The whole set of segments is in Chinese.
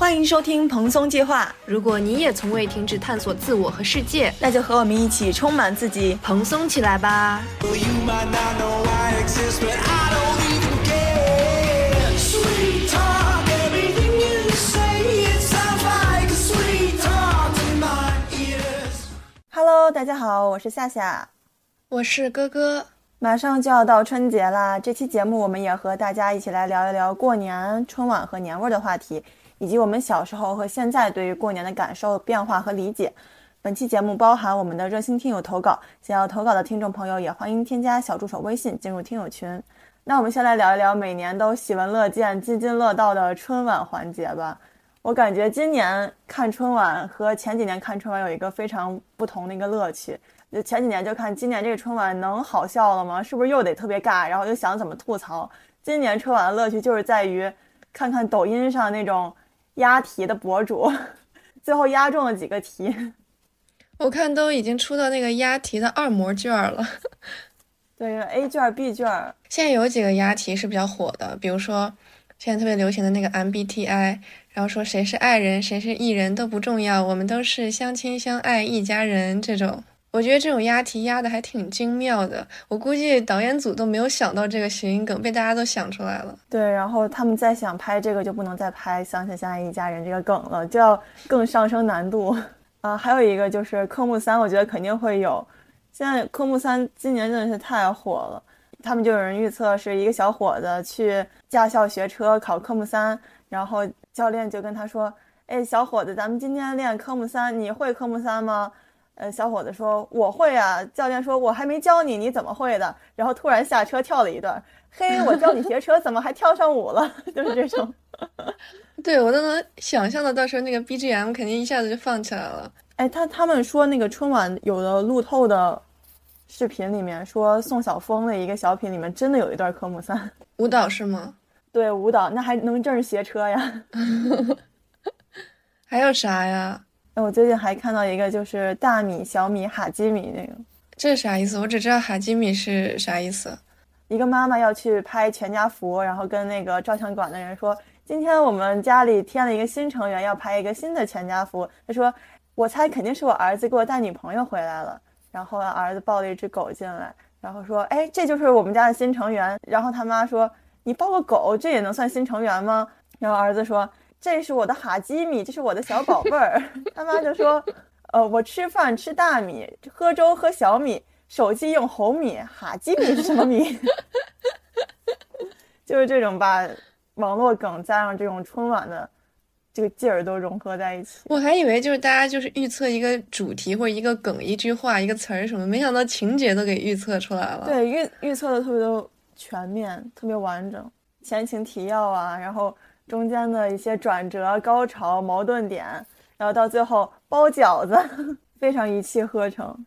欢迎收听蓬松计划。如果你也从未停止探索自我和世界，那就和我们一起充满自己，蓬松起来吧！Hello，大家好，我是夏夏，我是哥哥。马上就要到春节啦，这期节目我们也和大家一起来聊一聊过年、春晚和年味的话题，以及我们小时候和现在对于过年的感受、变化和理解。本期节目包含我们的热心听友投稿，想要投稿的听众朋友也欢迎添加小助手微信进入听友群。那我们先来聊一聊每年都喜闻乐见、津津乐道的春晚环节吧。我感觉今年看春晚和前几年看春晚有一个非常不同的一个乐趣。就前几年就看今年这个春晚能好笑了吗？是不是又得特别尬？然后又想怎么吐槽。今年春晚的乐趣就是在于看看抖音上那种押题的博主，最后押中了几个题。我看都已经出到那个押题的二模卷了。对，A 卷、B 卷。现在有几个押题是比较火的，比如说现在特别流行的那个 MBTI，然后说谁是爱人，谁是艺人都不重要，我们都是相亲相爱一家人这种。我觉得这种押题押的还挺精妙的，我估计导演组都没有想到这个谐音梗，被大家都想出来了。对，然后他们再想拍这个，就不能再拍“相亲相爱一家人”这个梗了，就要更上升难度啊。还有一个就是科目三，我觉得肯定会有。现在科目三今年真的是太火了，他们就有人预测是一个小伙子去驾校学车考科目三，然后教练就跟他说：“哎，小伙子，咱们今天练科目三，你会科目三吗？”呃，小伙子说我会啊。教练说我还没教你，你怎么会的？然后突然下车跳了一段，嘿，我教你学车，怎么还跳上舞了？就是这种。对我都能想象的，到时候那个 BGM 肯定一下子就放起来了。哎，他他们说那个春晚有的路透的视频里面说宋晓峰的一个小品里面真的有一段科目三舞蹈是吗？对，舞蹈那还能正学车呀？还有啥呀？我最近还看到一个，就是大米、小米、哈基米那个，这是啥意思？我只知道哈基米是啥意思。一个妈妈要去拍全家福，然后跟那个照相馆的人说：“今天我们家里添了一个新成员，要拍一个新的全家福。”他说：“我猜肯定是我儿子给我带女朋友回来了。”然后儿子抱了一只狗进来，然后说：“哎，这就是我们家的新成员。”然后他妈说：“你抱个狗，这也能算新成员吗？”然后儿子说。这是我的哈基米，这是我的小宝贝儿。他妈就说：“呃，我吃饭吃大米，喝粥喝小米，手机用红米，哈基米是什么米？” 就是这种把网络梗加上这种春晚的这个劲儿都融合在一起。我还以为就是大家就是预测一个主题或者一个梗、一句话、一个词儿什么，没想到情节都给预测出来了。对，预预测的特别的全面，特别完整，前情提要啊，然后。中间的一些转折、高潮、矛盾点，然后到最后包饺子，非常一气呵成。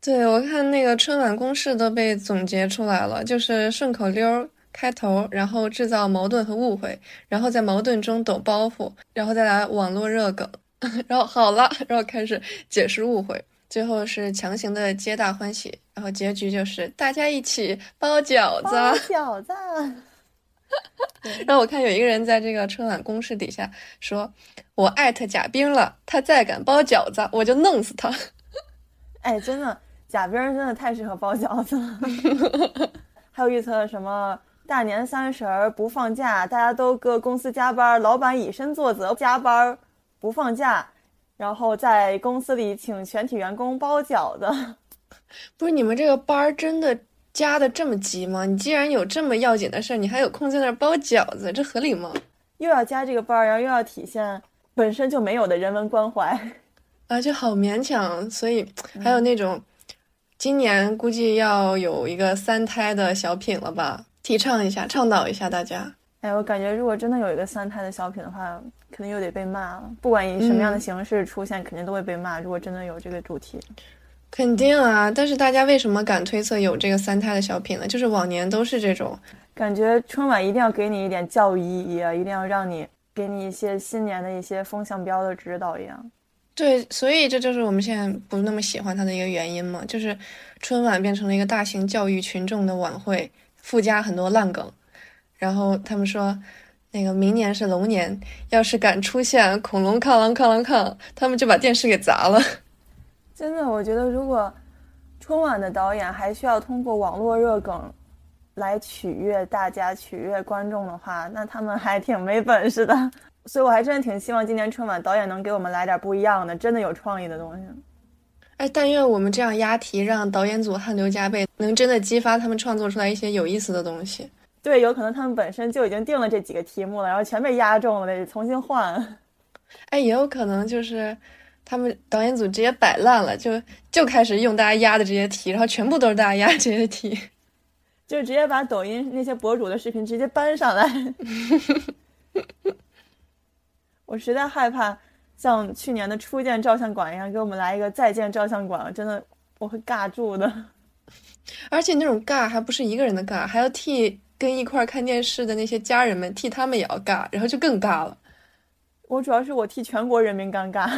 对我看那个春晚公式都被总结出来了，就是顺口溜开头，然后制造矛盾和误会，然后在矛盾中抖包袱，然后再来网络热梗，然后好了，然后开始解释误会，最后是强行的皆大欢喜，然后结局就是大家一起包饺子，包饺子。然后我看有一个人在这个春晚公示底下说：“我艾特贾冰了，他再敢包饺子，我就弄死他。”哎，真的，贾冰真的太适合包饺子了。还有预测什么大年三十儿不放假，大家都搁公司加班，老板以身作则加班不放假，然后在公司里请全体员工包饺子。不是你们这个班儿真的？加的这么急吗？你既然有这么要紧的事儿，你还有空在那儿包饺子，这合理吗？又要加这个班儿，然后又要体现本身就没有的人文关怀，啊，就好勉强。所以还有那种，今年估计要有一个三胎的小品了吧？提倡一下，倡导一下大家。哎，我感觉如果真的有一个三胎的小品的话，肯定又得被骂了。不管以什么样的形式出现，肯定都会被骂。如果真的有这个主题。肯定啊，但是大家为什么敢推测有这个三胎的小品呢？就是往年都是这种感觉，春晚一定要给你一点教育意义啊，一定要让你给你一些新年的一些风向标的指导一样。对，所以这就是我们现在不那么喜欢它的一个原因嘛，就是春晚变成了一个大型教育群众的晚会，附加很多烂梗。然后他们说，那个明年是龙年，要是敢出现恐龙抗狼抗狼抗，他们就把电视给砸了。真的，我觉得如果春晚的导演还需要通过网络热梗来取悦大家、取悦观众的话，那他们还挺没本事的。所以我还真的挺希望今年春晚导演能给我们来点不一样的，真的有创意的东西。哎，但愿我们这样押题，让导演组汗流浃背，能真的激发他们创作出来一些有意思的东西。对，有可能他们本身就已经定了这几个题目了，然后全被压中了，得重新换。哎，也有可能就是他们导演组直接摆烂了，就就开始用大家压的这些题，然后全部都是大家压这些题，就直接把抖音那些博主的视频直接搬上来。我实在害怕。像去年的初见照相馆一样，给我们来一个再见照相馆，真的我会尬住的。而且那种尬还不是一个人的尬，还要替跟一块看电视的那些家人们替他们也要尬，然后就更尬了。我主要是我替全国人民尴尬。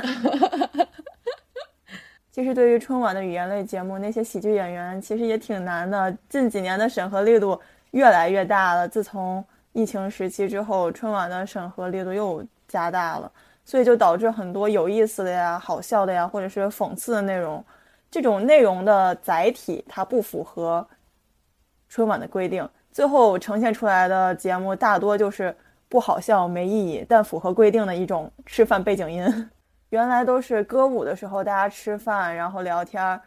其实对于春晚的语言类节目，那些喜剧演员其实也挺难的。近几年的审核力度越来越大了，自从疫情时期之后，春晚的审核力度又加大了。所以就导致很多有意思的呀、好笑的呀，或者是讽刺的内容，这种内容的载体它不符合春晚的规定，最后呈现出来的节目大多就是不好笑、没意义，但符合规定的一种吃饭背景音。原来都是歌舞的时候大家吃饭，然后聊天儿，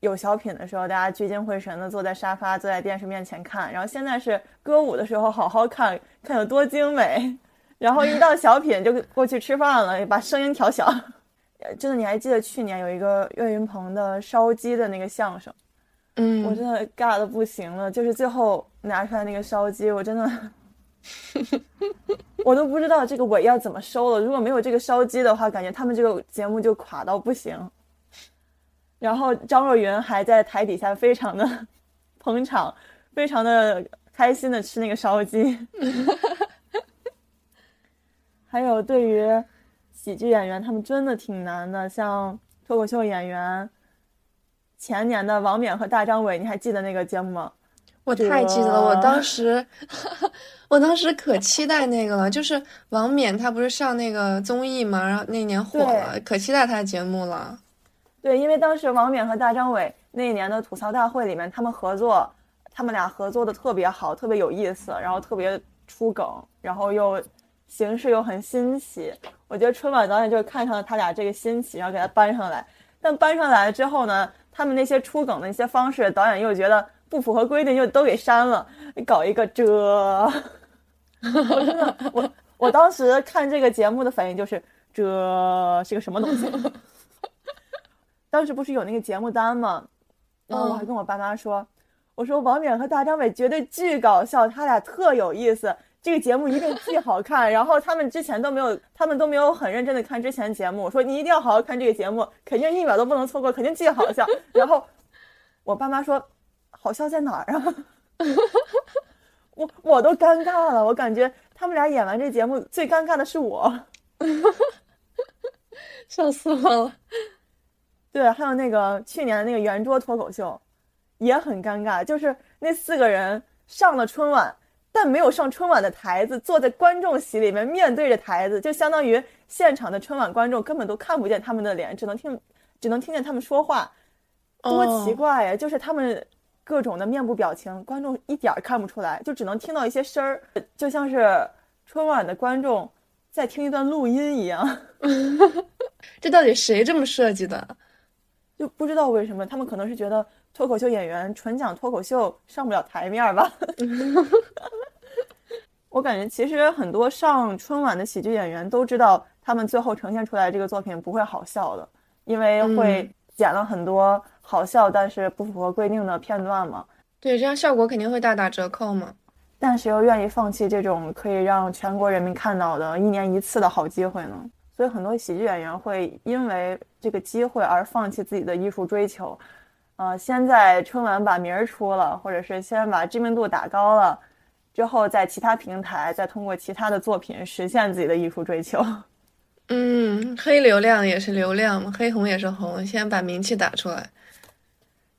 有小品的时候大家聚精会神的坐在沙发、坐在电视面前看，然后现在是歌舞的时候好好看 看有多精美。然后一到小品就过去吃饭了，把声音调小。真的，你还记得去年有一个岳云鹏的烧鸡的那个相声？嗯，我真的尬的不行了。就是最后拿出来那个烧鸡，我真的，我都不知道这个尾要怎么收了。如果没有这个烧鸡的话，感觉他们这个节目就垮到不行。然后张若昀还在台底下非常的 捧场，非常的开心的吃那个烧鸡。还有对于喜剧演员，他们真的挺难的。像脱口秀演员，前年的王冕和大张伟，你还记得那个节目吗？我太记得了，我当时，我当时可期待那个了。就是王冕他不是上那个综艺嘛，然后那年火了，可期待他的节目了。对，因为当时王冕和大张伟那一年的吐槽大会里面，他们合作，他们俩合作的特别好，特别有意思，然后特别出梗，然后又。形式又很新奇，我觉得春晚导演就是看上了他俩这个新奇，然后给他搬上来。但搬上来之后呢，他们那些出梗的一些方式，导演又觉得不符合规定，就都给删了。搞一个这，我真的，我我当时看这个节目的反应就是这是个什么东西？当时不是有那个节目单吗？然后我还跟我爸妈说，我说王冕和大张伟绝对巨搞笑，他俩特有意思。这个节目一定巨好看，然后他们之前都没有，他们都没有很认真的看之前节目。我说你一定要好好看这个节目，肯定一秒都不能错过，肯定巨好笑。然后我爸妈说，好笑在哪儿啊？我我都尴尬了，我感觉他们俩演完这节目最尴尬的是我，笑死我了。对，还有那个去年的那个圆桌脱口秀，也很尴尬，就是那四个人上了春晚。但没有上春晚的台子，坐在观众席里面，面对着台子，就相当于现场的春晚观众根本都看不见他们的脸，只能听，只能听见他们说话，多奇怪呀！就是他们各种的面部表情，观众一点儿看不出来，就只能听到一些声儿，就像是春晚的观众在听一段录音一样。这到底谁这么设计的？就不知道为什么，他们可能是觉得。脱口秀演员纯讲脱口秀上不了台面吧？我感觉其实很多上春晚的喜剧演员都知道，他们最后呈现出来这个作品不会好笑的，因为会剪了很多好笑但是不符合规定的片段嘛。对，这样效果肯定会大打折扣嘛。但是又愿意放弃这种可以让全国人民看到的一年一次的好机会呢？所以很多喜剧演员会因为这个机会而放弃自己的艺术追求。呃，先在春晚把名儿出了，或者是先把知名度打高了，之后在其他平台再通过其他的作品实现自己的艺术追求。嗯，黑流量也是流量嘛，黑红也是红，先把名气打出来。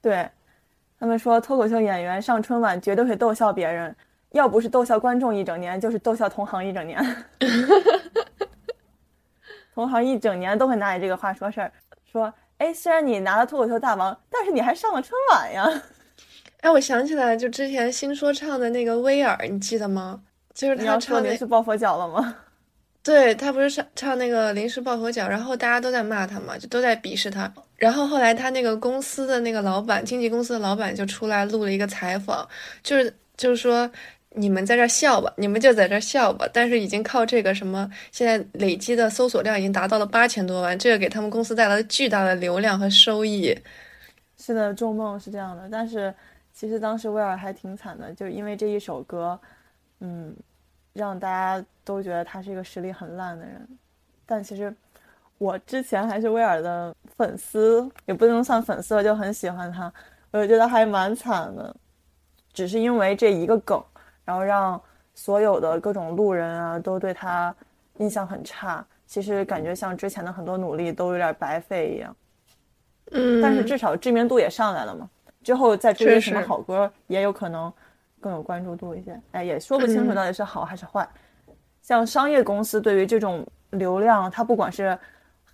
对，他们说脱口秀演员上春晚绝对会逗笑别人，要不是逗笑观众一整年，就是逗笑同行一整年。同行一整年都会拿你这个话说事儿，说，哎，虽然你拿了脱口秀大王，但是你还上了春晚呀。哎，我想起来，就之前新说唱的那个威尔，你记得吗？就是他唱临时抱佛脚了吗？对他不是唱唱那个临时抱佛脚，然后大家都在骂他嘛，就都在鄙视他。然后后来他那个公司的那个老板，经纪公司的老板就出来录了一个采访，就是就是说。你们在这笑吧，你们就在这笑吧。但是已经靠这个什么，现在累积的搜索量已经达到了八千多万，这个给他们公司带来了巨大的流量和收益。是的，做梦是这样的。但是其实当时威尔还挺惨的，就因为这一首歌，嗯，让大家都觉得他是一个实力很烂的人。但其实我之前还是威尔的粉丝，也不能算粉丝了，就很喜欢他。我觉得还蛮惨的，只是因为这一个梗。然后让所有的各种路人啊都对他印象很差，其实感觉像之前的很多努力都有点白费一样。嗯，但是至少知名度也上来了嘛，之后再出什么好歌也有可能更有关注度一些。哎，也说不清楚到底是好还是坏。像商业公司对于这种流量，它不管是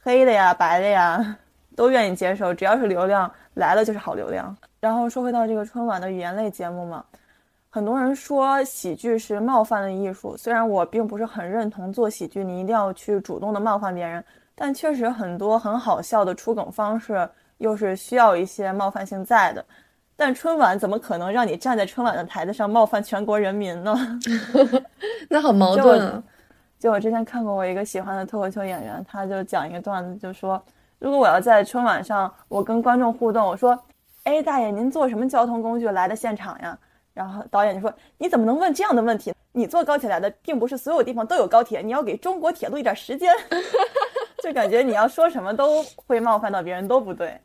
黑的呀、白的呀，都愿意接受，只要是流量来了就是好流量。然后说回到这个春晚的语言类节目嘛。很多人说喜剧是冒犯的艺术，虽然我并不是很认同做喜剧你一定要去主动的冒犯别人，但确实很多很好笑的出梗方式又是需要一些冒犯性在的。但春晚怎么可能让你站在春晚的台子上冒犯全国人民呢？那好矛盾啊！就我之前看过我一个喜欢的脱口秀演员，他就讲一个段子，就说如果我要在春晚上我跟观众互动，我说：“哎，大爷，您坐什么交通工具来的现场呀？”然后导演就说：“你怎么能问这样的问题？你坐高铁来的，并不是所有地方都有高铁，你要给中国铁路一点时间。”就感觉你要说什么都会冒犯到别人，都不对。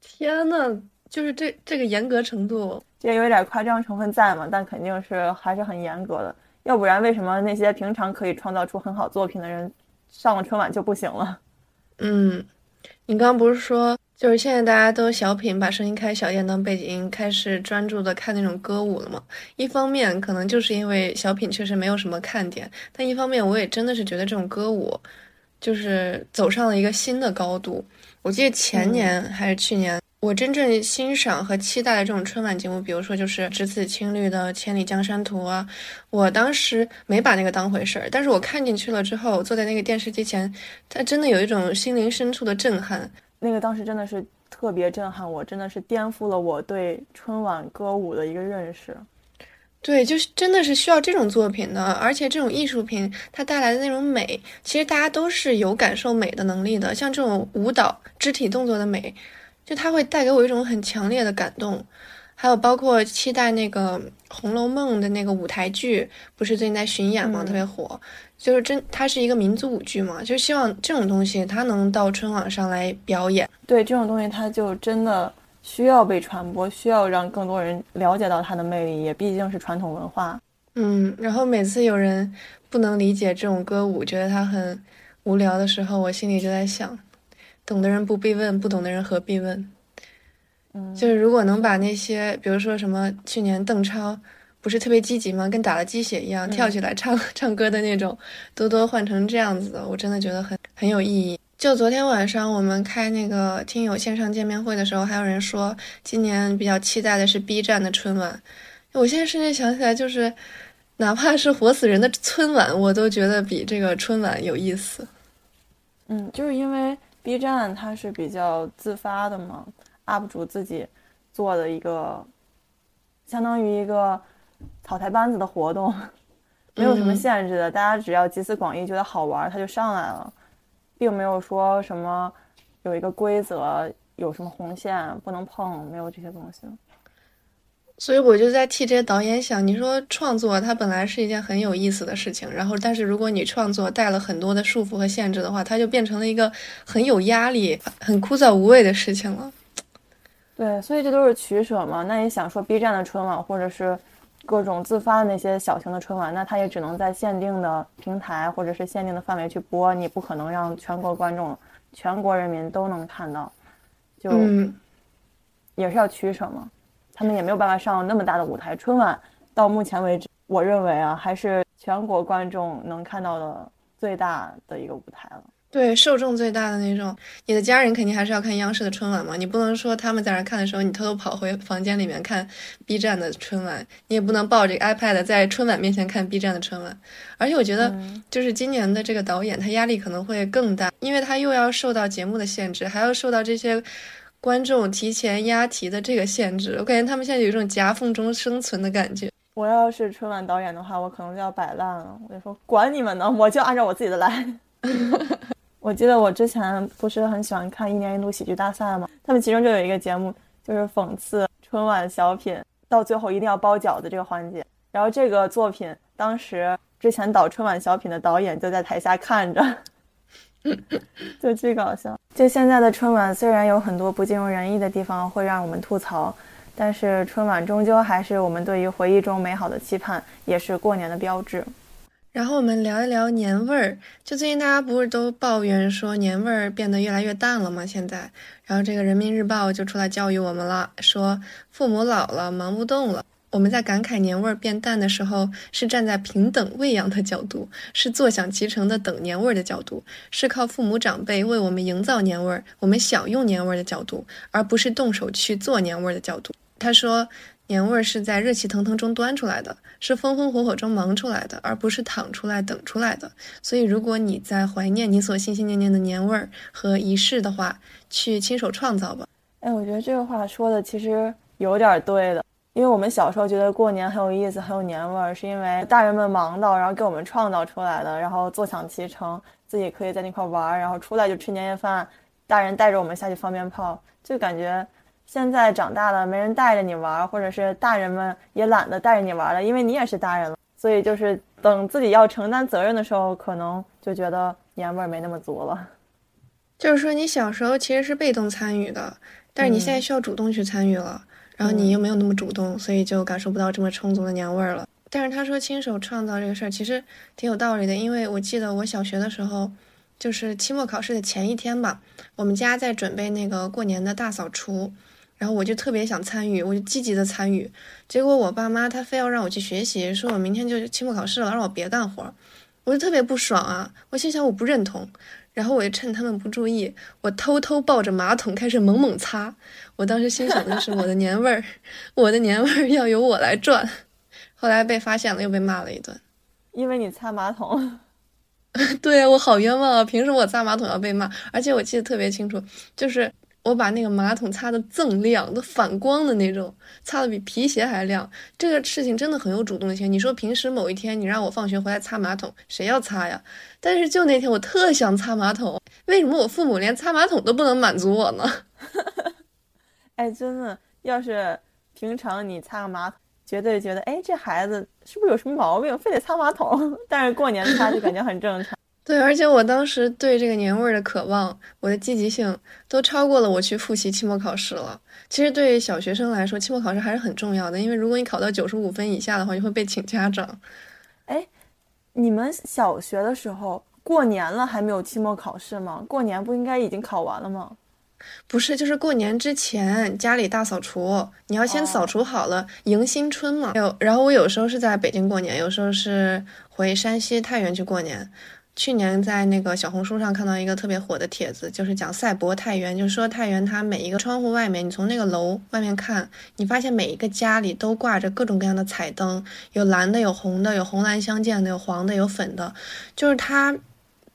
天呐，就是这这个严格程度，这有点夸张成分在嘛？但肯定是还是很严格的，要不然为什么那些平常可以创造出很好作品的人，上了春晚就不行了？嗯，你刚刚不是说？就是现在大家都小品把声音开小点当背景音，开始专注的看那种歌舞了吗。一方面可能就是因为小品确实没有什么看点，但一方面我也真的是觉得这种歌舞，就是走上了一个新的高度。我记得前年还是去年，我真正欣赏和期待的这种春晚节目，比如说就是只此青绿的《千里江山图》啊，我当时没把那个当回事儿，但是我看进去了之后，坐在那个电视机前，它真的有一种心灵深处的震撼。那个当时真的是特别震撼我，真的是颠覆了我对春晚歌舞的一个认识。对，就是真的是需要这种作品的，而且这种艺术品它带来的那种美，其实大家都是有感受美的能力的。像这种舞蹈肢体动作的美，就它会带给我一种很强烈的感动。还有包括期待那个《红楼梦》的那个舞台剧，不是最近在巡演吗？特别火。就是真，它是一个民族舞剧嘛，就希望这种东西它能到春晚上来表演。对，这种东西它就真的需要被传播，需要让更多人了解到它的魅力，也毕竟是传统文化。嗯，然后每次有人不能理解这种歌舞，觉得它很无聊的时候，我心里就在想，懂的人不必问，不懂的人何必问？嗯，就是如果能把那些，比如说什么去年邓超。不是特别积极吗？跟打了鸡血一样，跳起来唱 唱歌的那种，多多换成这样子的，我真的觉得很很有意义。就昨天晚上我们开那个听友线上见面会的时候，还有人说今年比较期待的是 B 站的春晚。我现在瞬间想起来，就是哪怕是活死人的春晚，我都觉得比这个春晚有意思。嗯，就是因为 B 站它是比较自发的嘛，UP 主自己做的一个，相当于一个。草台班子的活动，没有什么限制的，大家只要集思广益，觉得好玩，它就上来了，并没有说什么有一个规则，有什么红线不能碰，没有这些东西。所以我就在替这些导演想，你说创作它本来是一件很有意思的事情，然后但是如果你创作带了很多的束缚和限制的话，它就变成了一个很有压力、很枯燥无味的事情了。对，所以这都是取舍嘛。那你想说 B 站的春晚，或者是？各种自发的那些小型的春晚，那它也只能在限定的平台或者是限定的范围去播，你不可能让全国观众、全国人民都能看到，就也是要取舍嘛。他们也没有办法上那么大的舞台。春晚到目前为止我认为啊，还是全国观众能看到的最大的一个舞台了。对，受众最大的那种，你的家人肯定还是要看央视的春晚嘛。你不能说他们在那看的时候，你偷偷跑回房间里面看 B 站的春晚，你也不能抱着 iPad 在春晚面前看 B 站的春晚。而且我觉得，就是今年的这个导演，他压力可能会更大，因为他又要受到节目的限制，还要受到这些观众提前押题的这个限制。我感觉他们现在有一种夹缝中生存的感觉。我要是春晚导演的话，我可能就要摆烂了。我就说，管你们呢，我就按照我自己的来。我记得我之前不是很喜欢看一年一度喜剧大赛吗？他们其中就有一个节目，就是讽刺春晚小品到最后一定要包饺子这个环节。然后这个作品当时之前导春晚小品的导演就在台下看着，就巨搞笑。就现在的春晚虽然有很多不尽如人意的地方会让我们吐槽，但是春晚终究还是我们对于回忆中美好的期盼，也是过年的标志。然后我们聊一聊年味儿。就最近大家不是都抱怨说年味儿变得越来越淡了吗？现在，然后这个人民日报就出来教育我们了，说父母老了忙不动了。我们在感慨年味儿变淡的时候，是站在平等喂养的角度，是坐享其成的等年味儿的角度，是靠父母长辈为我们营造年味儿，我们享用年味儿的角度，而不是动手去做年味儿的角度。他说。年味儿是在热气腾腾中端出来的，是风风火火中忙出来的，而不是躺出来等出来的。所以，如果你在怀念你所心心念念的年味儿和仪式的话，去亲手创造吧。哎，我觉得这个话说的其实有点对的，因为我们小时候觉得过年很有意思，很有年味儿，是因为大人们忙到，然后给我们创造出来的，然后坐享其成，自己可以在那块玩儿，然后出来就吃年夜饭，大人带着我们下去放鞭炮，就感觉。现在长大了，没人带着你玩儿，或者是大人们也懒得带着你玩了，因为你也是大人了。所以就是等自己要承担责任的时候，可能就觉得年味儿没那么足了。就是说，你小时候其实是被动参与的，但是你现在需要主动去参与了，然后你又没有那么主动，所以就感受不到这么充足的年味儿了。但是他说亲手创造这个事儿其实挺有道理的，因为我记得我小学的时候，就是期末考试的前一天吧，我们家在准备那个过年的大扫除。然后我就特别想参与，我就积极的参与。结果我爸妈他非要让我去学习，说我明天就期末考试了，让我别干活。我就特别不爽啊！我心想我不认同。然后我就趁他们不注意，我偷偷抱着马桶开始猛猛擦。我当时心想的是我的年味儿，我的年味儿要由我来赚。后来被发现了，又被骂了一顿，因为你擦马桶。对啊，我好冤枉啊！凭什么我擦马桶要被骂？而且我记得特别清楚，就是。我把那个马桶擦的锃亮，都反光的那种，擦的比皮鞋还亮。这个事情真的很有主动性。你说平时某一天你让我放学回来擦马桶，谁要擦呀？但是就那天我特想擦马桶，为什么我父母连擦马桶都不能满足我呢？哎，真的，要是平常你擦个马桶，绝对觉得哎这孩子是不是有什么毛病，非得擦马桶。但是过年擦就感觉很正常。对，而且我当时对这个年味儿的渴望，我的积极性都超过了我去复习期末考试了。其实对于小学生来说，期末考试还是很重要的，因为如果你考到九十五分以下的话，就会被请家长。哎，你们小学的时候过年了还没有期末考试吗？过年不应该已经考完了吗？不是，就是过年之前家里大扫除，你要先扫除好了迎新春嘛。有，然后我有时候是在北京过年，有时候是回山西太原去过年。去年在那个小红书上看到一个特别火的帖子，就是讲赛博太原，就是说太原它每一个窗户外面，你从那个楼外面看，你发现每一个家里都挂着各种各样的彩灯，有蓝的，有红的，有红蓝相间的，有黄的，有粉的，就是它，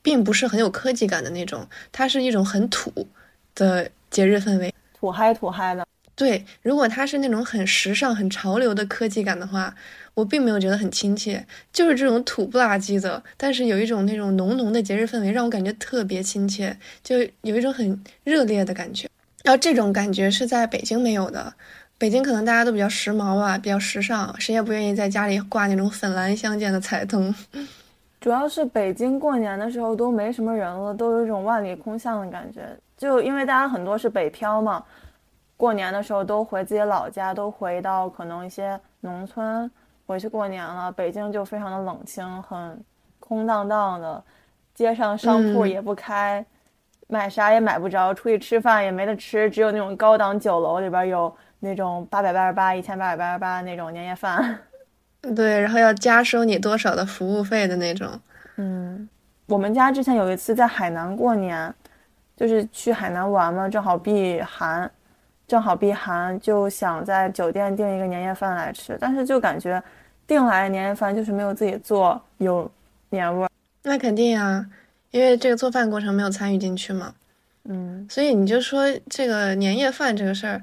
并不是很有科技感的那种，它是一种很土的节日氛围，土嗨土嗨的。对，如果它是那种很时尚、很潮流的科技感的话。我并没有觉得很亲切，就是这种土不拉几的，但是有一种那种浓浓的节日氛围，让我感觉特别亲切，就有一种很热烈的感觉。然后这种感觉是在北京没有的，北京可能大家都比较时髦吧，比较时尚，谁也不愿意在家里挂那种粉蓝相间的彩灯。主要是北京过年的时候都没什么人了，都有一种万里空巷的感觉，就因为大家很多是北漂嘛，过年的时候都回自己老家，都回到可能一些农村。回去过年了，北京就非常的冷清，很空荡荡的，街上商铺也不开，买啥也买不着，出去吃饭也没得吃，只有那种高档酒楼里边有那种八百八十八、一千八百八十八那种年夜饭。对，然后要加收你多少的服务费的那种。嗯，我们家之前有一次在海南过年，就是去海南玩嘛，正好避寒，正好避寒，就想在酒店订一个年夜饭来吃，但是就感觉订来的年夜饭就是没有自己做有年味儿。那肯定呀，因为这个做饭过程没有参与进去嘛。嗯，所以你就说这个年夜饭这个事儿。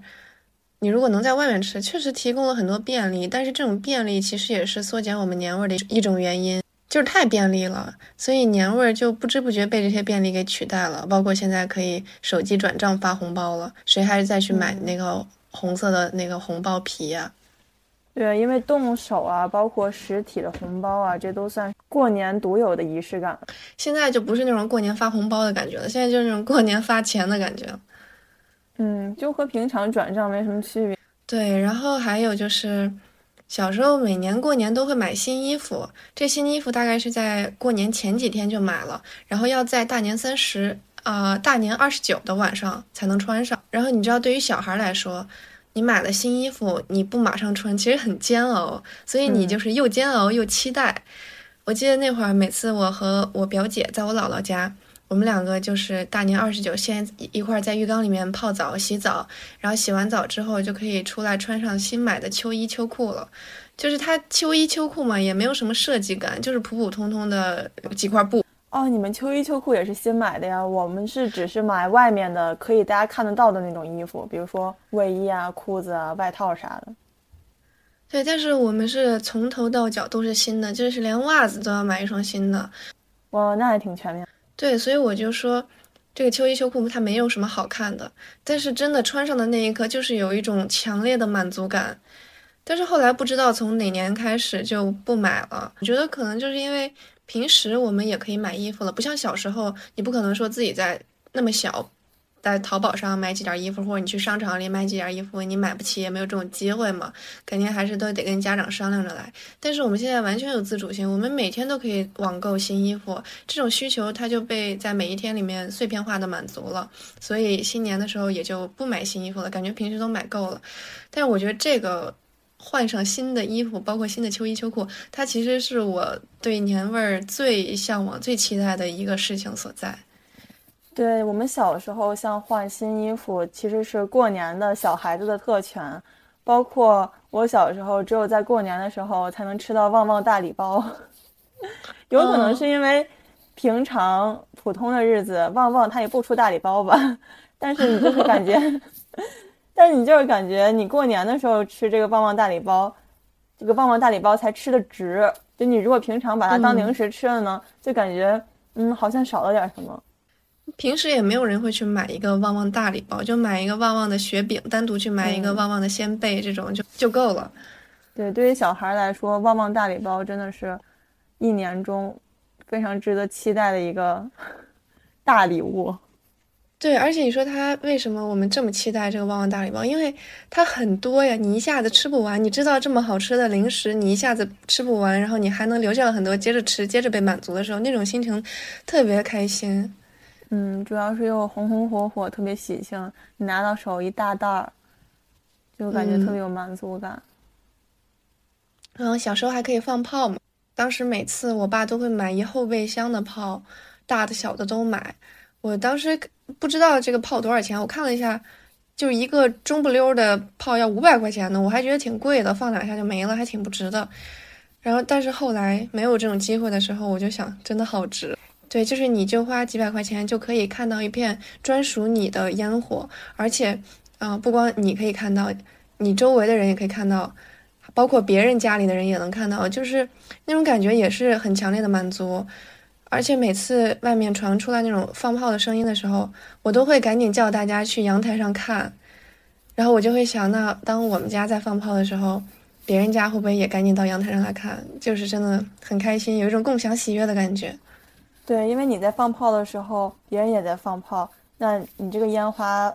你如果能在外面吃，确实提供了很多便利，但是这种便利其实也是缩减我们年味的一种原因，就是太便利了，所以年味儿就不知不觉被这些便利给取代了。包括现在可以手机转账发红包了，谁还是再去买那个红色的那个红包皮呀？对，因为动手啊，包括实体的红包啊，这都算过年独有的仪式感。现在就不是那种过年发红包的感觉了，现在就是那种过年发钱的感觉。嗯，就和平常转账没什么区别。对，然后还有就是，小时候每年过年都会买新衣服，这新衣服大概是在过年前几天就买了，然后要在大年三十啊，大年二十九的晚上才能穿上。然后你知道，对于小孩来说，你买了新衣服，你不马上穿，其实很煎熬，所以你就是又煎熬又期待。我记得那会儿，每次我和我表姐在我姥姥家。我们两个就是大年二十九，先一块在浴缸里面泡澡、洗澡，然后洗完澡之后就可以出来穿上新买的秋衣秋裤了。就是它秋衣秋裤嘛，也没有什么设计感，就是普普通通的几块布。哦，你们秋衣秋裤也是新买的呀？我们是只是买外面的，可以大家看得到的那种衣服，比如说卫衣啊、裤子啊、外套啥的。对，但是我们是从头到脚都是新的，就是连袜子都要买一双新的。哇，那还挺全面。对，所以我就说，这个秋衣秋裤它没有什么好看的，但是真的穿上的那一刻，就是有一种强烈的满足感。但是后来不知道从哪年开始就不买了，我觉得可能就是因为平时我们也可以买衣服了，不像小时候，你不可能说自己在那么小。在淘宝上买几件衣服，或者你去商场里买几件衣服，你买不起也没有这种机会嘛，肯定还是都得跟家长商量着来。但是我们现在完全有自主性，我们每天都可以网购新衣服，这种需求它就被在每一天里面碎片化的满足了。所以新年的时候也就不买新衣服了，感觉平时都买够了。但是我觉得这个换上新的衣服，包括新的秋衣秋裤，它其实是我对年味儿最向往、最期待的一个事情所在。对我们小时候，像换新衣服，其实是过年的小孩子的特权。包括我小时候，只有在过年的时候才能吃到旺旺大礼包。有可能是因为平常普通的日子，旺旺它也不出大礼包吧。但是你就是感觉，但是你就是感觉，你过年的时候吃这个旺旺大礼包，这个旺旺大礼包才吃的值。就你如果平常把它当零食吃了呢，就感觉嗯，好像少了点什么。平时也没有人会去买一个旺旺大礼包，就买一个旺旺的雪饼，单独去买一个旺旺的鲜贝，这种就就够了。对，对于小孩来说，旺旺大礼包真的是一年中非常值得期待的一个 大礼物。对，而且你说他为什么我们这么期待这个旺旺大礼包？因为它很多呀，你一下子吃不完。你知道这么好吃的零食，你一下子吃不完，然后你还能留下了很多，接着吃，接着被满足的时候，那种心情特别开心。嗯，主要是又红红火火，特别喜庆。你拿到手一大袋儿，就感觉特别有满足感。然后小时候还可以放炮嘛，当时每次我爸都会买一后备箱的炮，大的小的都买。我当时不知道这个炮多少钱，我看了一下，就一个中不溜的炮要五百块钱呢，我还觉得挺贵的，放两下就没了，还挺不值的。然后但是后来没有这种机会的时候，我就想，真的好值。对，就是你就花几百块钱就可以看到一片专属你的烟火，而且，啊，不光你可以看到，你周围的人也可以看到，包括别人家里的人也能看到，就是那种感觉也是很强烈的满足。而且每次外面传出来那种放炮的声音的时候，我都会赶紧叫大家去阳台上看，然后我就会想，那当我们家在放炮的时候，别人家会不会也赶紧到阳台上来看？就是真的很开心，有一种共享喜悦的感觉。对，因为你在放炮的时候，别人也在放炮，那你这个烟花，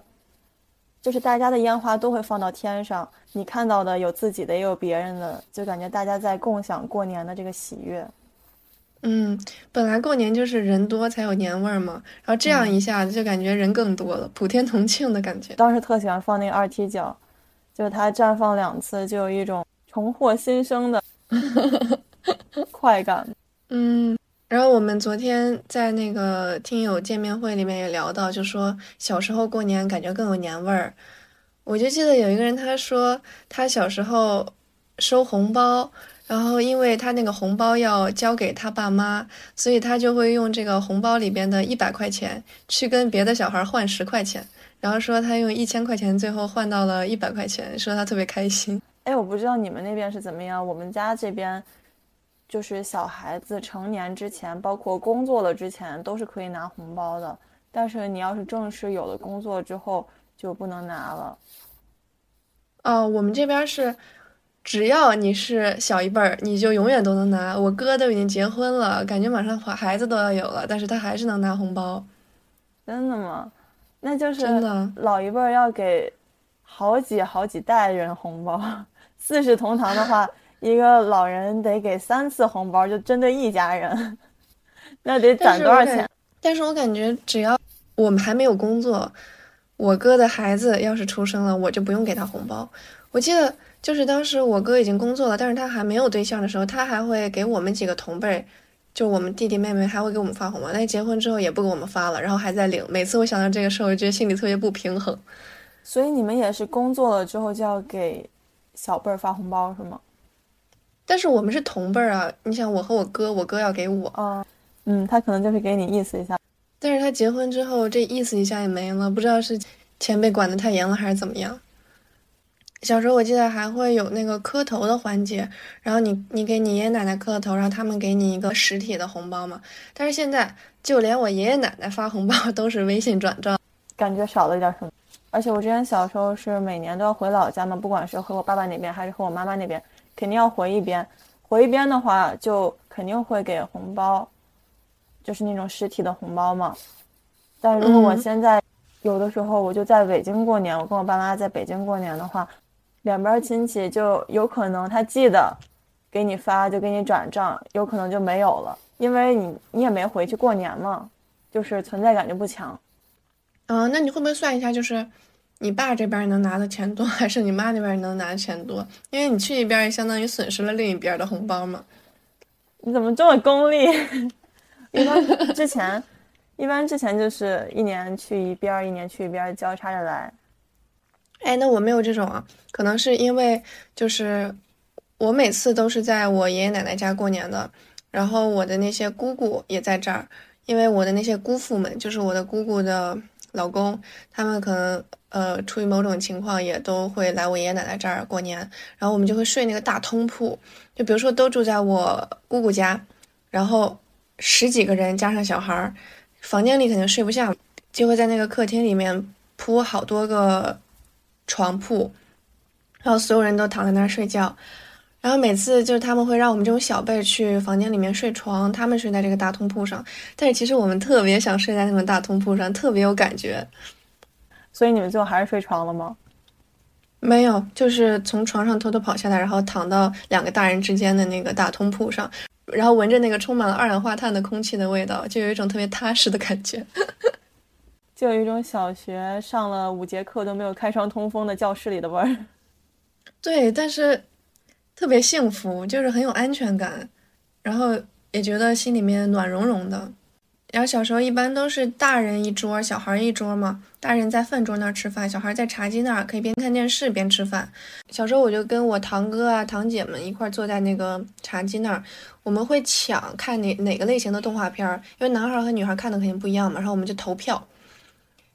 就是大家的烟花都会放到天上，你看到的有自己的，也有别人的，就感觉大家在共享过年的这个喜悦。嗯，本来过年就是人多才有年味儿嘛，然后这样一下子就感觉人更多了，普天同庆的感觉。当时特喜欢放那个二踢脚，就它绽放两次，就有一种重获新生的 快感。嗯，然后我们昨天在那个听友见面会里面也聊到，就说小时候过年感觉更有年味儿。我就记得有一个人他说他小时候收红包，然后因为他那个红包要交给他爸妈，所以他就会用这个红包里边的一百块钱去跟别的小孩换十块钱，然后说他用一千块钱最后换到了一百块钱，说他特别开心。哎，我不知道你们那边是怎么样，我们家这边。就是小孩子成年之前，包括工作了之前，都是可以拿红包的。但是你要是正式有了工作之后，就不能拿了。哦，我们这边是，只要你是小一辈儿，你就永远都能拿。我哥都已经结婚了，感觉马上孩子都要有了，但是他还是能拿红包。真的吗？那就是真的。老一辈儿要给好几好几代人红包，四世同堂的话。一个老人得给三次红包，就针对一家人，那得攒多少钱？但是我感觉只要我们还没有工作，我哥的孩子要是出生了，我就不用给他红包。我记得就是当时我哥已经工作了，但是他还没有对象的时候，他还会给我们几个同辈，就我们弟弟妹妹还会给我们发红包。但结婚之后也不给我们发了，然后还在领。每次我想到这个事儿，我觉得心里特别不平衡。所以你们也是工作了之后就要给小辈儿发红包是吗？但是我们是同辈儿啊，你想我和我哥，我哥要给我啊，嗯，他可能就是给你意思一下，但是他结婚之后这意思一下也没了，不知道是前辈管得太严了还是怎么样。小时候我记得还会有那个磕头的环节，然后你你给你爷爷奶奶磕头，然后他们给你一个实体的红包嘛。但是现在就连我爷爷奶奶发红包都是微信转账，感觉少了一点什么。而且我之前小时候是每年都要回老家嘛，不管是回我爸爸那边还是和我妈妈那边。肯定要回一边，回一边的话就肯定会给红包，就是那种实体的红包嘛。但如果我现在有的时候我就在北京过年，我跟我爸妈在北京过年的话，两边亲戚就有可能他记得给你发就给你转账，有可能就没有了，因为你你也没回去过年嘛，就是存在感就不强。嗯，那你会不会算一下，就是？你爸这边能拿的钱多，还是你妈那边能拿的钱多？因为你去一边也相当于损失了另一边的红包嘛。你怎么这么功利？一般 之前，一般之前就是一年去一边，一年去一边，交叉着来。哎，那我没有这种啊，可能是因为就是我每次都是在我爷爷奶奶家过年的，然后我的那些姑姑也在这儿，因为我的那些姑父们，就是我的姑姑的老公，他们可能。呃，出于某种情况，也都会来我爷爷奶奶这儿过年，然后我们就会睡那个大通铺，就比如说都住在我姑姑家，然后十几个人加上小孩儿，房间里肯定睡不下，就会在那个客厅里面铺好多个床铺，然后所有人都躺在那儿睡觉，然后每次就是他们会让我们这种小辈去房间里面睡床，他们睡在这个大通铺上，但是其实我们特别想睡在那种大通铺上，特别有感觉。所以你们最后还是睡床了吗？没有，就是从床上偷偷跑下来，然后躺到两个大人之间的那个大通铺上，然后闻着那个充满了二氧化碳的空气的味道，就有一种特别踏实的感觉，就有一种小学上了五节课都没有开窗通风的教室里的味儿。对，但是特别幸福，就是很有安全感，然后也觉得心里面暖融融的。然后小时候一般都是大人一桌，小孩一桌嘛。大人在饭桌那儿吃饭，小孩在茶几那儿可以边看电视边吃饭。小时候我就跟我堂哥啊、堂姐们一块坐在那个茶几那儿，我们会抢看哪哪个类型的动画片儿，因为男孩和女孩看的肯定不一样嘛。然后我们就投票。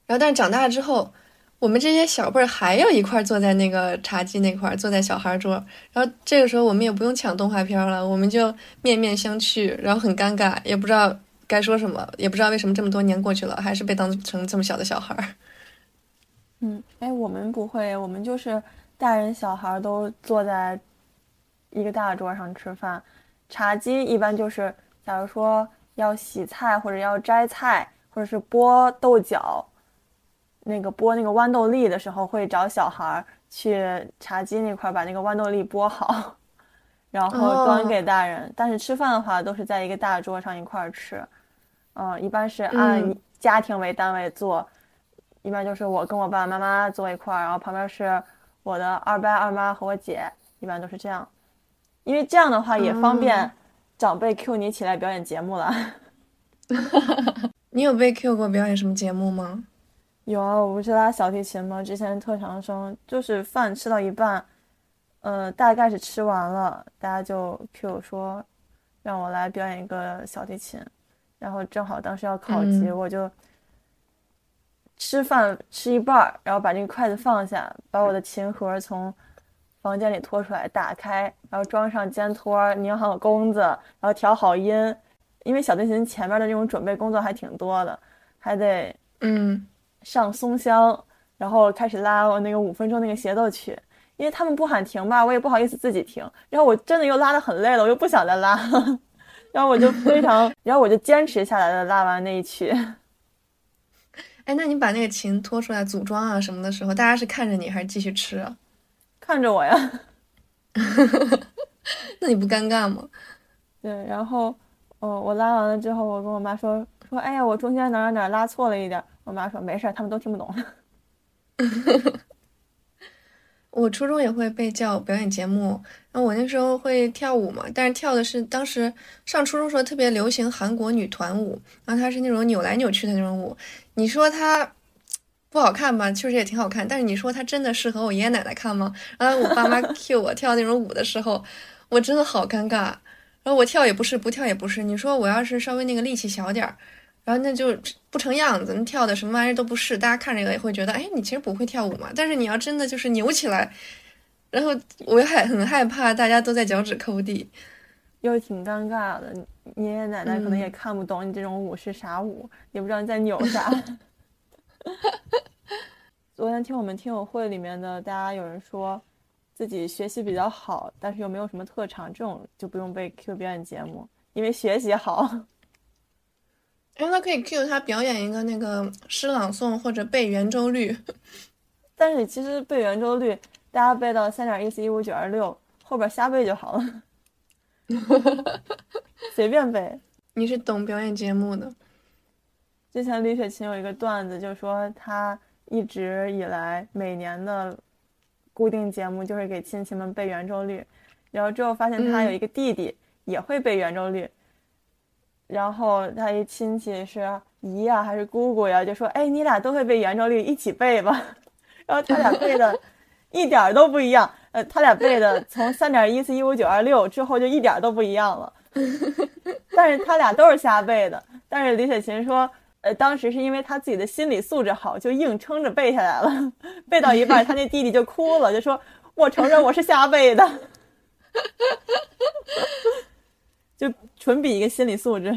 然后但是长大之后，我们这些小辈儿还要一块坐在那个茶几那块儿，坐在小孩桌。然后这个时候我们也不用抢动画片了，我们就面面相觑，然后很尴尬，也不知道。该说什么也不知道，为什么这么多年过去了，还是被当成这么小的小孩儿。嗯，哎，我们不会，我们就是大人小孩都坐在一个大桌上吃饭。茶几一般就是，假如说要洗菜或者要摘菜，或者是剥豆角，那个剥那个豌豆粒的时候，会找小孩去茶几那块把那个豌豆粒剥好，然后端给大人。但是吃饭的话，都是在一个大桌上一块儿吃。嗯，一般是按家庭为单位坐，一般就是我跟我爸爸妈妈坐一块儿，然后旁边是我的二伯二妈和我姐，一般都是这样。因为这样的话也方便长辈 Q 你起来表演节目了。你有被 Q 过表演什么节目吗？有啊，我不是拉小提琴吗？之前特长生就是饭吃到一半，呃，大概是吃完了，大家就 Q 说让我来表演一个小提琴，然后正好当时要考级，我就吃饭吃一半，然后把这个筷子放下，把我的琴盒从房间里拖出来，打开，然后装上肩托，拧好弓子，然后调好音，因为小提琴前面的这种准备工作还挺多的，还得嗯。上松香，然后开始拉我那个五分钟那个协奏曲，因为他们不喊停吧，我也不好意思自己停。然后我真的又拉的很累了，我又不想再拉，然后我就非常，然后我就坚持下来了，拉完那一曲。哎，那你把那个琴拖出来组装啊什么的时候，大家是看着你还是继续吃啊？看着我呀。那你不尴尬吗？对，然后，哦，我拉完了之后，我跟我妈说说，哎呀，我中间哪哪哪拉错了一点。我妈说没事儿，他们都听不懂。我初中也会被叫表演节目，然后我那时候会跳舞嘛，但是跳的是当时上初中时候特别流行韩国女团舞，然后它是那种扭来扭去的那种舞。你说它不好看吧？确实也挺好看，但是你说它真的适合我爷爷奶奶看吗？然后我爸妈 cue 我跳那种舞的时候，我真的好尴尬。然后我跳也不是，不跳也不是。你说我要是稍微那个力气小点儿。然后那就不成样子，你跳的什么玩意儿都不是，大家看着也会觉得，哎，你其实不会跳舞嘛。但是你要真的就是扭起来，然后我又害很害怕，大家都在脚趾抠地，又挺尴尬的。爷爷奶奶可能也看不懂你这种舞是啥舞，也不知道你在扭啥。昨天听我们听友会里面的，大家有人说自己学习比较好，但是又没有什么特长，这种就不用被 Q 表演节目，因为学习好。哎，那可以 cue 他表演一个那个诗朗诵或者背圆周率，但是其实背圆周率，大家背到三点一四一五九二六后边瞎背就好了，随便背。你是懂表演节目的。之前李雪琴有一个段子，就说她一直以来每年的固定节目就是给亲戚们背圆周率，然后之后发现她有一个弟弟也会背圆周率。然后他一亲戚是姨呀还是姑姑呀，就说：“哎，你俩都会背圆周率，一起背吧。”然后他俩背的，一点都不一样。呃，他俩背的从三点一四一五九二六之后就一点都不一样了。但是他俩都是瞎背的。但是李雪琴说：“呃，当时是因为他自己的心理素质好，就硬撑着背下来了。背到一半，他那弟弟就哭了，就说：‘我承认我是瞎背的。’”就纯比一个心理素质。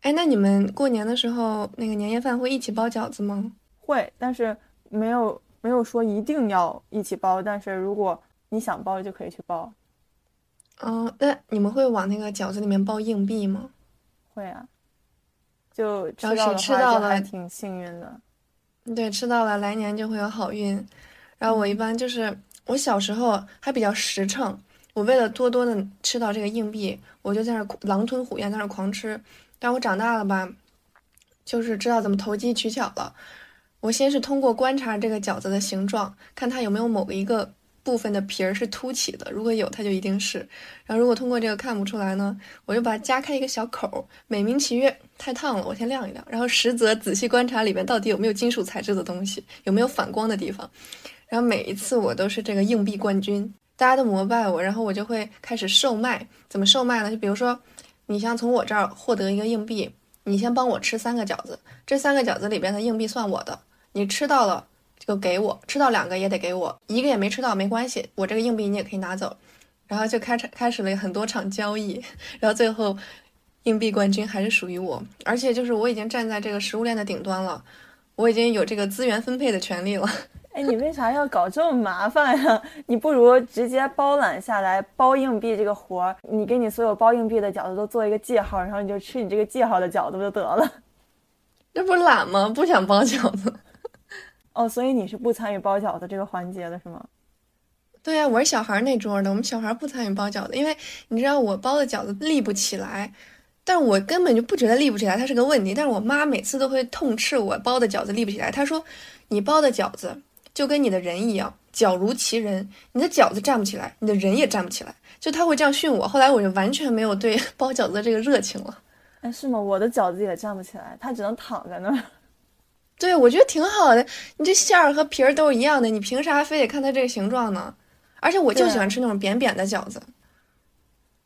哎，那你们过年的时候那个年夜饭会一起包饺子吗？会，但是没有没有说一定要一起包。但是如果你想包，就可以去包。嗯，那你们会往那个饺子里面包硬币吗？会啊，就吃到吃到了还挺幸运的。对，吃到了来年就会有好运。然后我一般就是我小时候还比较实诚。我为了多多的吃到这个硬币，我就在那狼吞虎咽，在那狂吃。但我长大了吧，就是知道怎么投机取巧了。我先是通过观察这个饺子的形状，看它有没有某一个部分的皮儿是凸起的，如果有，它就一定是。然后如果通过这个看不出来呢，我就把它夹开一个小口，美名其曰太烫了，我先晾一晾。然后实则仔细观察里面到底有没有金属材质的东西，有没有反光的地方。然后每一次我都是这个硬币冠军。大家都膜拜我，然后我就会开始售卖。怎么售卖呢？就比如说，你想从我这儿获得一个硬币，你先帮我吃三个饺子，这三个饺子里边的硬币算我的。你吃到了就给我，吃到两个也得给我，一个也没吃到没关系，我这个硬币你也可以拿走。然后就开始开始了很多场交易，然后最后硬币冠军还是属于我。而且就是我已经站在这个食物链的顶端了，我已经有这个资源分配的权利了。哎，你为啥要搞这么麻烦呀？你不如直接包揽下来包硬币这个活儿，你给你所有包硬币的饺子都做一个记号，然后你就吃你这个记号的饺子不就得了？这不懒吗？不想包饺子。哦，所以你是不参与包饺子这个环节的是吗？对呀，我是小孩那桌的，我们小孩不参与包饺子，因为你知道我包的饺子立不起来，但是我根本就不觉得立不起来它是个问题，但是我妈每次都会痛斥我包的饺子立不起来，她说你包的饺子。就跟你的人一样，脚如其人，你的饺子站不起来，你的人也站不起来。就他会这样训我，后来我就完全没有对 包饺子的这个热情了。哎，是吗？我的饺子也站不起来，它只能躺在那儿。对，我觉得挺好的。你这馅儿和皮儿都是一样的，你凭啥非得看它这个形状呢？而且我就喜欢吃那种扁扁的饺子。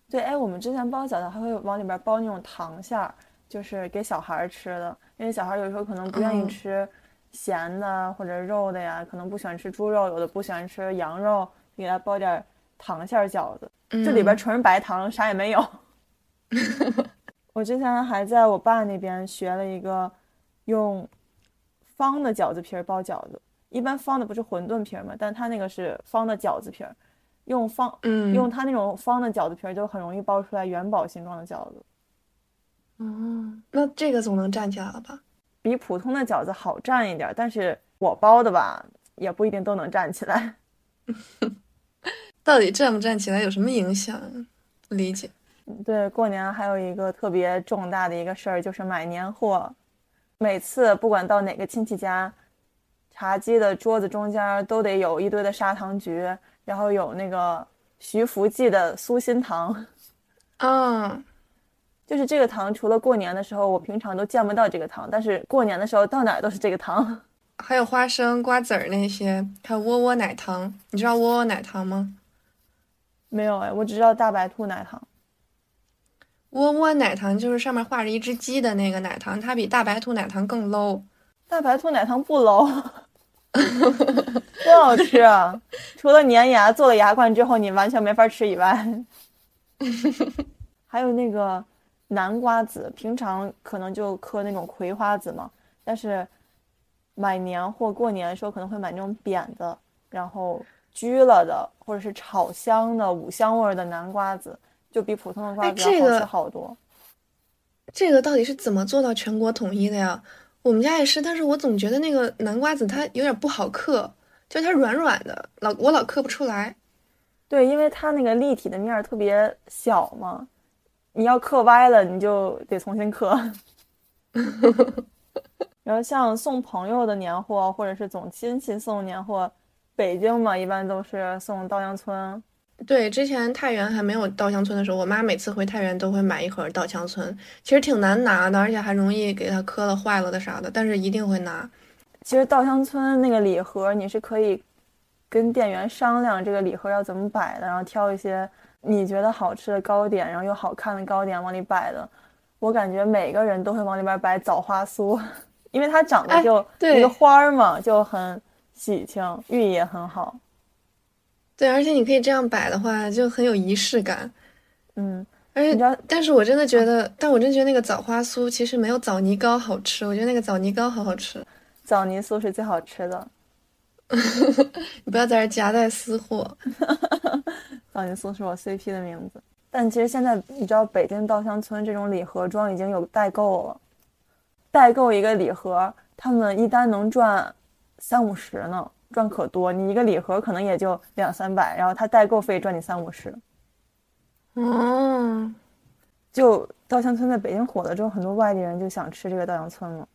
对，哎，我们之前包饺子还会往里边包那种糖馅儿，就是给小孩吃的，因为小孩有时候可能不愿意吃咸的或者肉的呀，可能不喜欢吃猪肉，有的不喜欢吃羊肉，给他包点糖馅饺子，这里边纯是白糖，啥也没有。我之前还在我爸那边学了一个用。方的饺子皮儿包饺子，一般方的不是馄饨皮儿吗？但他那个是方的饺子皮儿，用方，嗯，用他那种方的饺子皮儿就很容易包出来元宝形状的饺子。哦，那这个总能站起来了吧？比普通的饺子好站一点，但是我包的吧，也不一定都能站起来。到底站不站起来有什么影响？不理解。对，过年还有一个特别重大的一个事儿，就是买年货。每次不管到哪个亲戚家，茶几的桌子中间都得有一堆的砂糖橘，然后有那个徐福记的酥心糖。嗯，就是这个糖，除了过年的时候，我平常都见不到这个糖，但是过年的时候到哪儿都是这个糖。还有花生、瓜子儿那些，还有窝窝奶糖，你知道窝窝奶糖吗？没有哎，我只知道大白兔奶糖。窝窝奶糖就是上面画着一只鸡的那个奶糖，它比大白兔奶糖更 low。大白兔奶糖不 low，多好吃啊！除了粘牙，做了牙冠之后你完全没法吃以外，还有那个南瓜子，平常可能就嗑那种葵花籽嘛，但是买年货过年的时候可能会买那种扁的，然后焗了的或者是炒香的五香味的南瓜子。就比普通的瓜子要好吃好多。这个到底是怎么做到全国统一的呀？我们家也是，但是我总觉得那个南瓜子它有点不好嗑，就它软软的，老我老嗑不出来。对，因为它那个立体的面儿特别小嘛，你要刻歪了，你就得重新刻。然后像送朋友的年货，或者是总亲戚送年货，北京嘛，一般都是送稻香村。对，之前太原还没有稻香村的时候，我妈每次回太原都会买一盒稻香村，其实挺难拿的，而且还容易给它磕了、坏了的啥的，但是一定会拿。其实稻香村那个礼盒，你是可以跟店员商量这个礼盒要怎么摆的，然后挑一些你觉得好吃的糕点，然后又好看的糕点往里摆的。我感觉每个人都会往里边摆枣花酥，因为它长得就一个花儿嘛，就很喜庆，寓意也很好。对，而且你可以这样摆的话，就很有仪式感。嗯，而且，但是我真的觉得，但我真觉得那个枣花酥其实没有枣泥糕好吃。我觉得那个枣泥糕好好吃，枣泥酥是最好吃的。你不要在这夹带私货。枣泥酥是我 CP 的名字。但其实现在你知道，北京稻香村这种礼盒装已经有代购了，代购一个礼盒，他们一单能赚三五十呢。赚可多，你一个礼盒可能也就两三百，然后他代购费赚你三五十。嗯，就稻香村在北京火了之后，很多外地人就想吃这个稻香村了，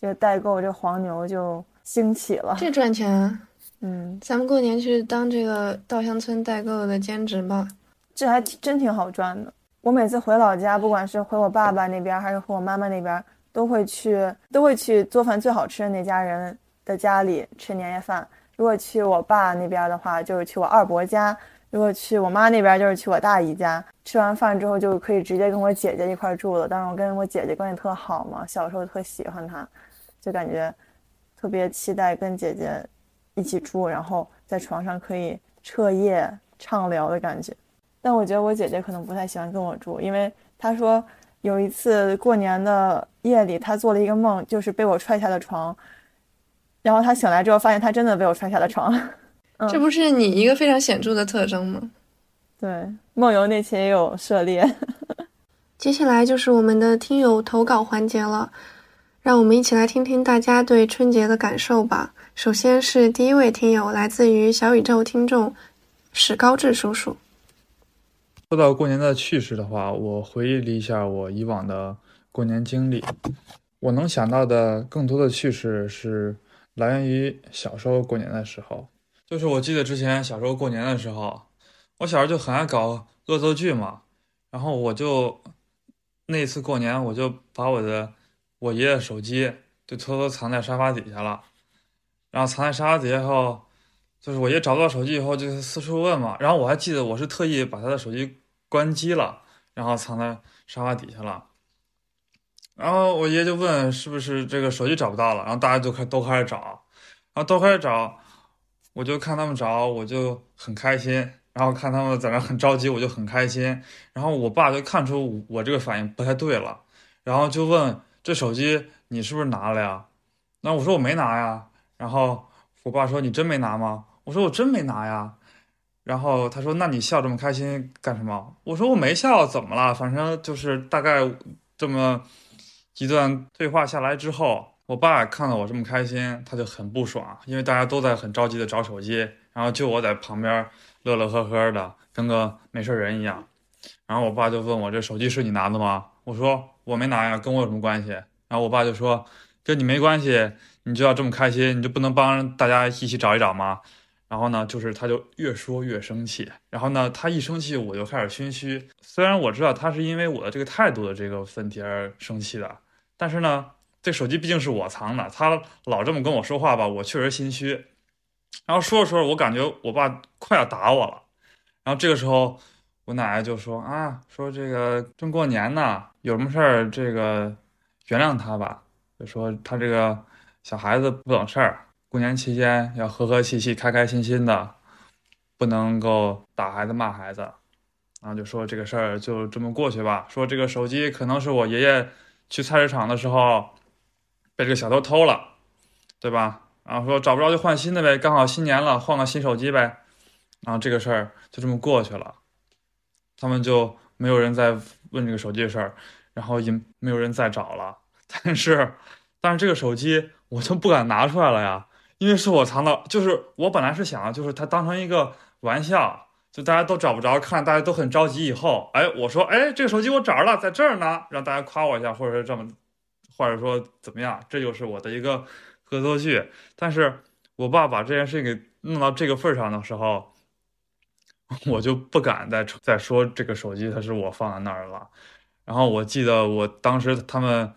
这个代购这黄牛就兴起了。这赚钱？嗯，咱们过年去当这个稻香村代购的兼职吧，这还真挺好赚的。我每次回老家，不管是回我爸爸那边还是回我妈妈那边，都会去都会去做饭最好吃的那家人。的家里吃年夜饭，如果去我爸那边的话，就是去我二伯家；如果去我妈那边，就是去我大姨家。吃完饭之后，就可以直接跟我姐姐一块住了。但是我跟我姐姐关系特好嘛，小时候特喜欢她，就感觉特别期待跟姐姐一起住，然后在床上可以彻夜畅聊的感觉。但我觉得我姐姐可能不太喜欢跟我住，因为她说有一次过年的夜里，她做了一个梦，就是被我踹下了床。然后她醒来之后，发现她真的被我踹下了床。这不是你一个非常显著的特征吗？对，梦游那期也有涉猎。接下来就是我们的听友投稿环节了，让我们一起来听听大家对春节的感受吧。首先是第一位听友，来自于小宇宙听众史高志叔叔。说到过年的趣事的话，我回忆了一下我以往的过年经历，我能想到的更多的趣事是。来源于小时候过年的时候，就是我记得之前小时候过年的时候，我小时候就很爱搞恶作剧嘛，然后我就那次过年，我就把我的我爷爷手机就偷偷藏在沙发底下了，然后藏在沙发底下后，就是我爷找不到手机以后就四处问嘛，然后我还记得我是特意把他的手机关机了，然后藏在沙发底下了。然后我爷就问是不是这个手机找不到了，然后大家就开都开始找，然后都开始找，我就看他们找，我就很开心，然后看他们在那很着急，我就很开心。然后我爸就看出我这个反应不太对了，然后就问这手机你是不是拿了呀？那我说我没拿呀。然后我爸说你真没拿吗？我说我真没拿呀。然后他说那你笑这么开心干什么？我说我没笑，怎么了？反正就是大概这么。一段对话下来之后，我爸看到我这么开心，他就很不爽，因为大家都在很着急的找手机，然后就我在旁边乐乐呵呵的，跟个没事人一样。然后我爸就问我：“这手机是你拿的吗？”我说：“我没拿呀，跟我有什么关系？”然后我爸就说：“跟你没关系，你就要这么开心，你就不能帮大家一起找一找吗？”然后呢，就是他就越说越生气，然后呢，他一生气我就开始心虚。虽然我知道他是因为我的这个态度的这个问题而生气的。但是呢，这手机毕竟是我藏的，他老这么跟我说话吧，我确实心虚。然后说着说着，我感觉我爸快要打我了。然后这个时候，我奶奶就说：“啊，说这个正过年呢，有什么事儿，这个原谅他吧。就说他这个小孩子不懂事儿，过年期间要和和气气、开开心心的，不能够打孩子、骂孩子。然后就说这个事儿就这么过去吧。说这个手机可能是我爷爷。”去菜市场的时候，被这个小偷偷了，对吧？然后说找不着就换新的呗，刚好新年了，换个新手机呗。然后这个事儿就这么过去了，他们就没有人再问这个手机的事儿，然后也没有人再找了。但是，但是这个手机我就不敢拿出来了呀，因为是我藏的，就是我本来是想，就是它当成一个玩笑。就大家都找不着，看大家都很着急。以后，哎，我说，哎，这个手机我找着了，在这儿呢，让大家夸我一下，或者是这么，或者说怎么样，这就是我的一个恶作剧。但是我爸把这件事情给弄到这个份上的时候，我就不敢再再说这个手机它是我放在那儿了。然后我记得我当时他们，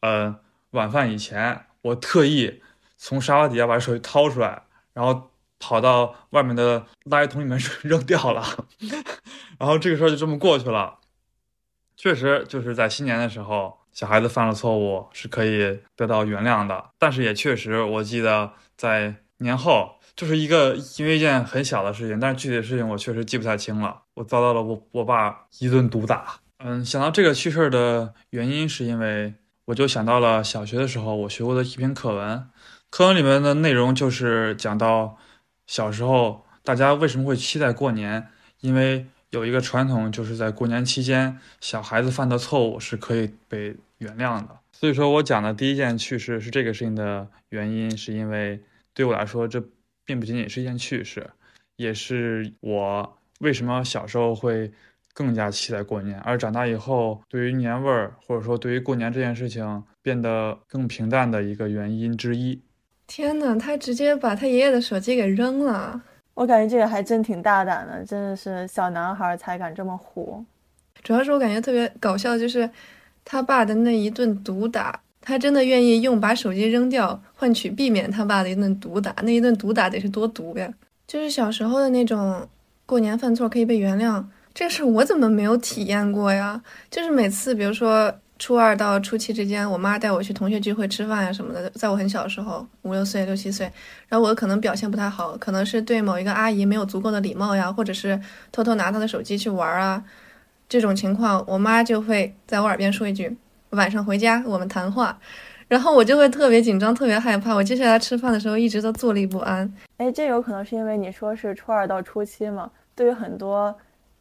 呃，晚饭以前，我特意从沙发底下把手机掏出来，然后。跑到外面的垃圾桶里面扔掉了，然后这个事儿就这么过去了。确实，就是在新年的时候，小孩子犯了错误是可以得到原谅的。但是也确实，我记得在年后，就是一个因为一件很小的事情，但是具体的事情我确实记不太清了。我遭到了我我爸一顿毒打。嗯，想到这个趣事儿的原因，是因为我就想到了小学的时候我学过的一篇课文，课文里面的内容就是讲到。小时候，大家为什么会期待过年？因为有一个传统，就是在过年期间，小孩子犯的错误是可以被原谅的。所以说我讲的第一件趣事是这个事情的原因，是因为对我来说，这并不仅仅是一件趣事，也是我为什么小时候会更加期待过年，而长大以后，对于年味儿或者说对于过年这件事情变得更平淡的一个原因之一。天呐，他直接把他爷爷的手机给扔了！我感觉这个还真挺大胆的，真的是小男孩才敢这么胡。主要是我感觉特别搞笑，就是他爸的那一顿毒打，他真的愿意用把手机扔掉换取避免他爸的一顿毒打，那一顿毒打得是多毒呀！就是小时候的那种过年犯错可以被原谅，这事我怎么没有体验过呀？就是每次，比如说。初二到初七之间，我妈带我去同学聚会吃饭呀什么的。在我很小的时候，五六岁、六七岁，然后我可能表现不太好，可能是对某一个阿姨没有足够的礼貌呀，或者是偷偷拿她的手机去玩啊，这种情况，我妈就会在我耳边说一句：“晚上回家我们谈话。”然后我就会特别紧张、特别害怕。我接下来吃饭的时候一直都坐立不安。哎，这有可能是因为你说是初二到初七嘛？对于很多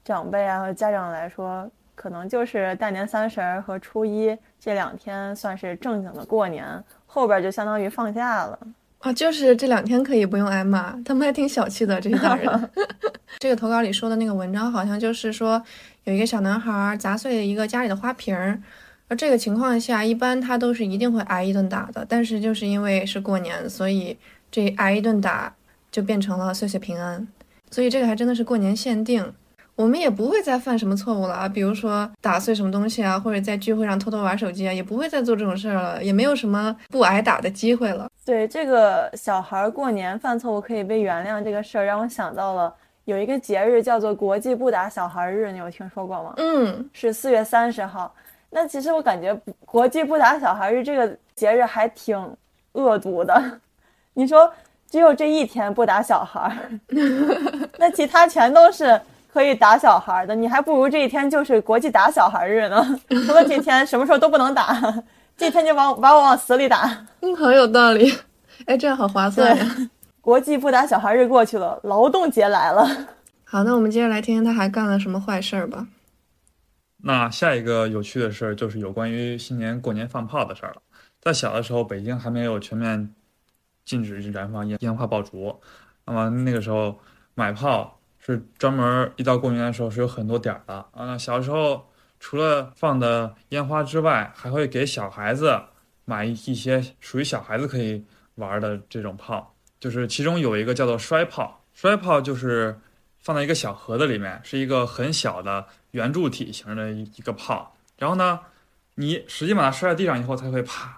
长辈啊和家长来说。可能就是大年三十和初一这两天算是正经的过年，后边就相当于放假了啊。就是这两天可以不用挨骂，他们还挺小气的这些大人。这个投稿里说的那个文章，好像就是说有一个小男孩砸碎了一个家里的花瓶儿，而这个情况下，一般他都是一定会挨一顿打的。但是就是因为是过年，所以这挨一顿打就变成了岁岁平安。所以这个还真的是过年限定。我们也不会再犯什么错误了啊，比如说打碎什么东西啊，或者在聚会上偷偷玩手机啊，也不会再做这种事儿了，也没有什么不挨打的机会了。对这个小孩过年犯错误可以被原谅这个事儿，让我想到了有一个节日叫做国际不打小孩日，你有听说过吗？嗯，是四月三十号。那其实我感觉国际不打小孩日这个节日还挺恶毒的。你说只有这一天不打小孩，那其他全都是。可以打小孩的，你还不如这一天就是国际打小孩日呢。除了这天，什么时候都不能打，这天就往把我往死里打。嗯，很有道理。哎，这样好划算呀！国际不打小孩日过去了，劳动节来了。好，那我们接着来听听他还干了什么坏事儿吧。那下一个有趣的事儿就是有关于新年过年放炮的事儿了。在小的时候，北京还没有全面禁止燃放烟烟花爆竹，那么那个时候买炮。是专门一到过年的时候是有很多点儿的啊。小时候除了放的烟花之外，还会给小孩子买一些属于小孩子可以玩的这种炮，就是其中有一个叫做摔炮。摔炮就是放在一个小盒子里面，是一个很小的圆柱体型的一一个炮。然后呢，你使劲把它摔在地上以后，它会啪。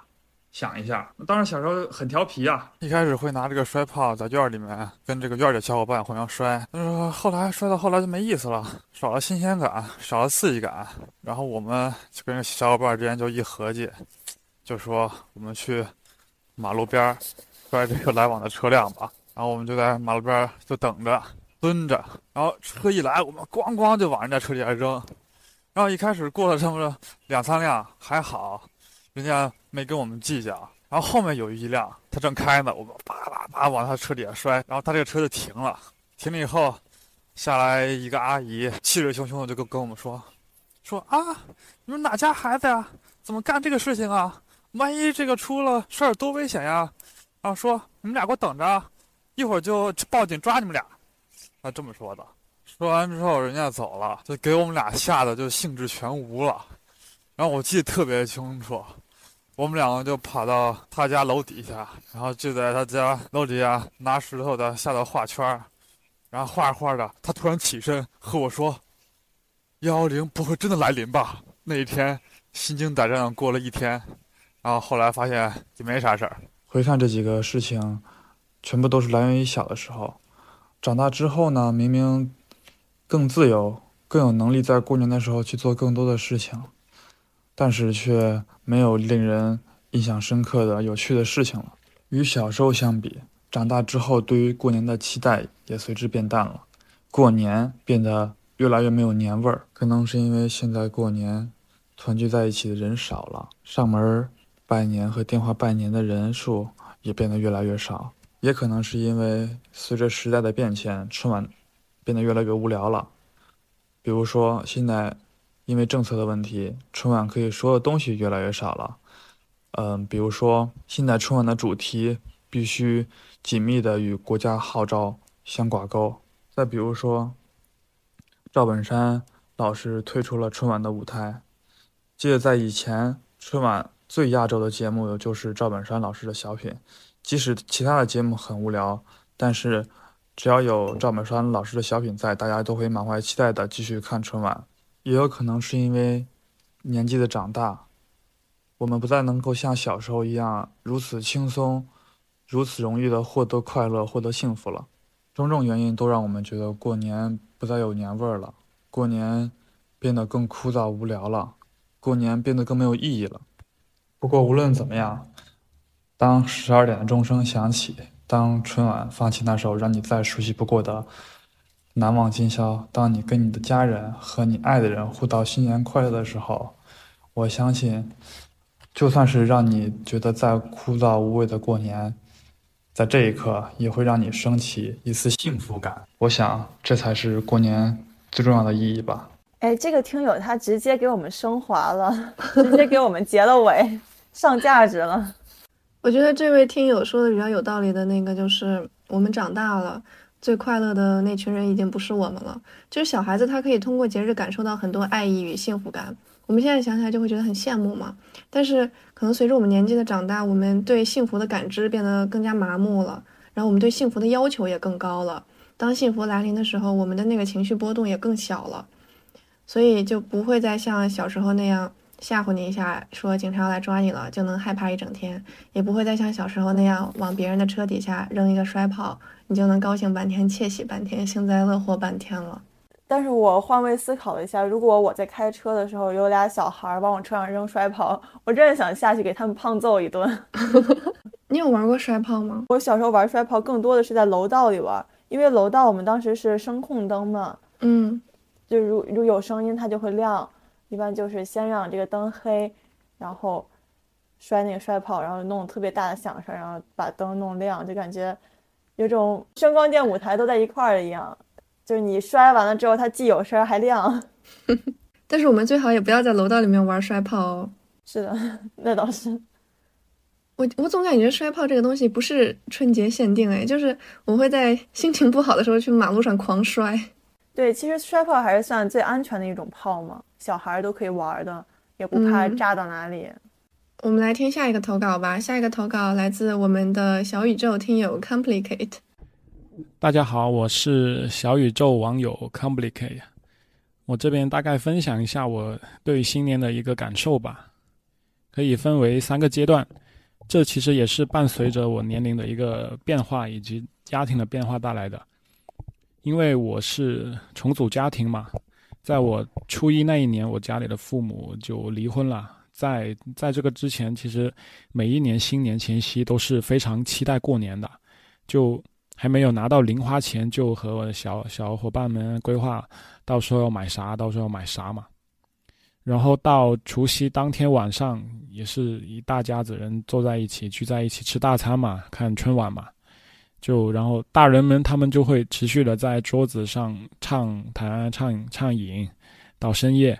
响一下，当时小时候很调皮啊，一开始会拿这个摔炮在院里面跟这个院里小伙伴互相摔，但是后来摔到后来就没意思了，少了新鲜感，少了刺激感。然后我们就跟小伙伴之间就一合计，就说我们去马路边摔这个来往的车辆吧。然后我们就在马路边就等着蹲着，然后车一来，我们咣咣就往人家车底下扔。然后一开始过了这么两三辆还好。人家没跟我们计较，然后后面有一辆，他正开呢，我们叭叭叭往他车底下摔，然后他这个车就停了。停了以后，下来一个阿姨，气势汹汹的就跟跟我们说：“说啊，你们哪家孩子呀？怎么干这个事情啊？万一这个出了事儿多危险呀！”然后说：“你们俩给我等着，一会儿就报警抓你们俩。”他这么说的。说完之后，人家走了，就给我们俩吓得就兴致全无了。然后我记得特别清楚，我们两个就跑到他家楼底下，然后就在他家楼底下拿石头的下头画圈然后画着画着，他突然起身和我说：“幺幺零不会真的来临吧？”那一天心惊胆战的过了一天，然后后来发现也没啥事儿。回看这几个事情，全部都是来源于小的时候，长大之后呢，明明更自由，更有能力在过年的时候去做更多的事情。但是却没有令人印象深刻的有趣的事情了。与小时候相比，长大之后对于过年的期待也随之变淡了。过年变得越来越没有年味儿，可能是因为现在过年团聚在一起的人少了，上门拜年和电话拜年的人数也变得越来越少。也可能是因为随着时代的变迁，春晚变得越来越无聊了。比如说现在。因为政策的问题，春晚可以说的东西越来越少了。嗯，比如说现在春晚的主题必须紧密的与国家号召相挂钩。再比如说，赵本山老师退出了春晚的舞台。记得在以前，春晚最压轴的节目就是赵本山老师的小品，即使其他的节目很无聊，但是只要有赵本山老师的小品在，大家都会满怀期待的继续看春晚。也有可能是因为年纪的长大，我们不再能够像小时候一样如此轻松、如此容易的获得快乐、获得幸福了。种种原因都让我们觉得过年不再有年味儿了，过年变得更枯燥无聊了，过年变得更没有意义了。不过无论怎么样，当十二点的钟声响起，当春晚放起那首让你再熟悉不过的。难忘今宵。当你跟你的家人和你爱的人互道新年快乐的时候，我相信，就算是让你觉得再枯燥无味的过年，在这一刻也会让你升起一丝幸福感。我想，这才是过年最重要的意义吧。哎，这个听友他直接给我们升华了，直接给我们结了尾，上价值了。我觉得这位听友说的比较有道理的那个，就是我们长大了。最快乐的那群人已经不是我们了。就是小孩子，他可以通过节日感受到很多爱意与幸福感。我们现在想起来就会觉得很羡慕嘛。但是可能随着我们年纪的长大，我们对幸福的感知变得更加麻木了，然后我们对幸福的要求也更高了。当幸福来临的时候，我们的那个情绪波动也更小了，所以就不会再像小时候那样吓唬你一下，说警察要来抓你了就能害怕一整天，也不会再像小时候那样往别人的车底下扔一个摔炮，你就能高兴半天、窃喜半天、幸灾乐祸半天了。但是我换位思考了一下，如果我在开车的时候有俩小孩往我车上扔摔炮，我真的想下去给他们胖揍一顿。你有玩过摔炮吗？我小时候玩摔炮更多的是在楼道里玩。因为楼道我们当时是声控灯嘛，嗯，就如如有声音它就会亮，一般就是先让这个灯黑，然后摔那个摔炮，然后弄特别大的响声，然后把灯弄亮，就感觉有种声光电舞台都在一块儿一样，就是你摔完了之后它既有声还亮。但是我们最好也不要在楼道里面玩摔炮哦。是的，那倒是。我我总感觉摔炮这个东西不是春节限定哎，就是我会在心情不好的时候去马路上狂摔。对，其实摔炮还是算最安全的一种炮嘛，小孩都可以玩的，也不怕炸到哪里。我们来听下一个投稿吧，下一个投稿来自我们的小宇宙听友 Complicate。大家好，我是小宇宙网友 Complicate，我这边大概分享一下我对新年的一个感受吧，可以分为三个阶段。这其实也是伴随着我年龄的一个变化以及家庭的变化带来的，因为我是重组家庭嘛，在我初一那一年，我家里的父母就离婚了。在在这个之前，其实每一年新年前夕都是非常期待过年的，就还没有拿到零花钱，就和我的小小伙伴们规划到时候要买啥，到时候要买啥嘛。然后到除夕当天晚上，也是一大家子人坐在一起聚在一起吃大餐嘛，看春晚嘛。就然后大人们他们就会持续的在桌子上唱弹唱唱饮到深夜。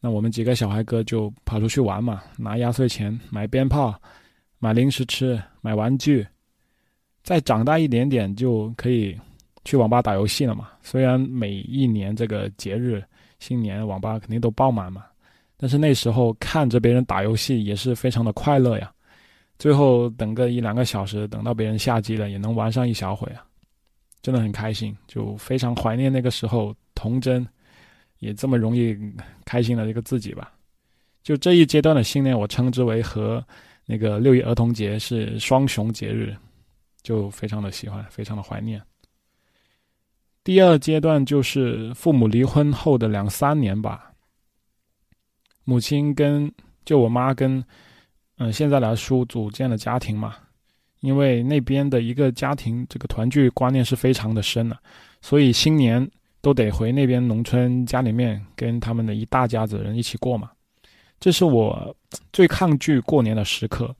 那我们几个小孩哥就跑出去玩嘛，拿压岁钱买鞭炮、买零食吃、买玩具。再长大一点点就可以去网吧打游戏了嘛。虽然每一年这个节日新年网吧肯定都爆满嘛。但是那时候看着别人打游戏也是非常的快乐呀，最后等个一两个小时，等到别人下机了也能玩上一小会啊，真的很开心，就非常怀念那个时候童真，也这么容易开心的一个自己吧。就这一阶段的信念，我称之为和那个六一儿童节是双雄节日，就非常的喜欢，非常的怀念。第二阶段就是父母离婚后的两三年吧。母亲跟就我妈跟，嗯，现在来说组建了家庭嘛，因为那边的一个家庭这个团聚观念是非常的深的，所以新年都得回那边农村家里面跟他们的一大家子人一起过嘛。这是我最抗拒过年的时刻，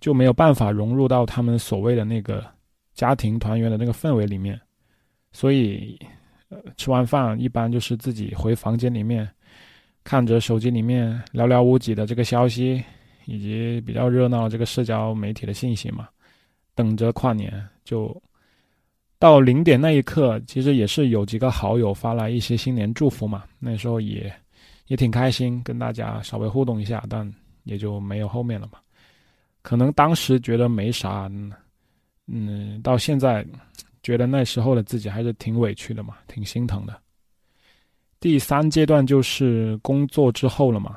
就没有办法融入到他们所谓的那个家庭团圆的那个氛围里面，所以，呃，吃完饭一般就是自己回房间里面。看着手机里面寥寥无几的这个消息，以及比较热闹这个社交媒体的信息嘛，等着跨年。就到零点那一刻，其实也是有几个好友发来一些新年祝福嘛。那时候也也挺开心，跟大家稍微互动一下，但也就没有后面了嘛。可能当时觉得没啥，嗯，到现在觉得那时候的自己还是挺委屈的嘛，挺心疼的。第三阶段就是工作之后了嘛，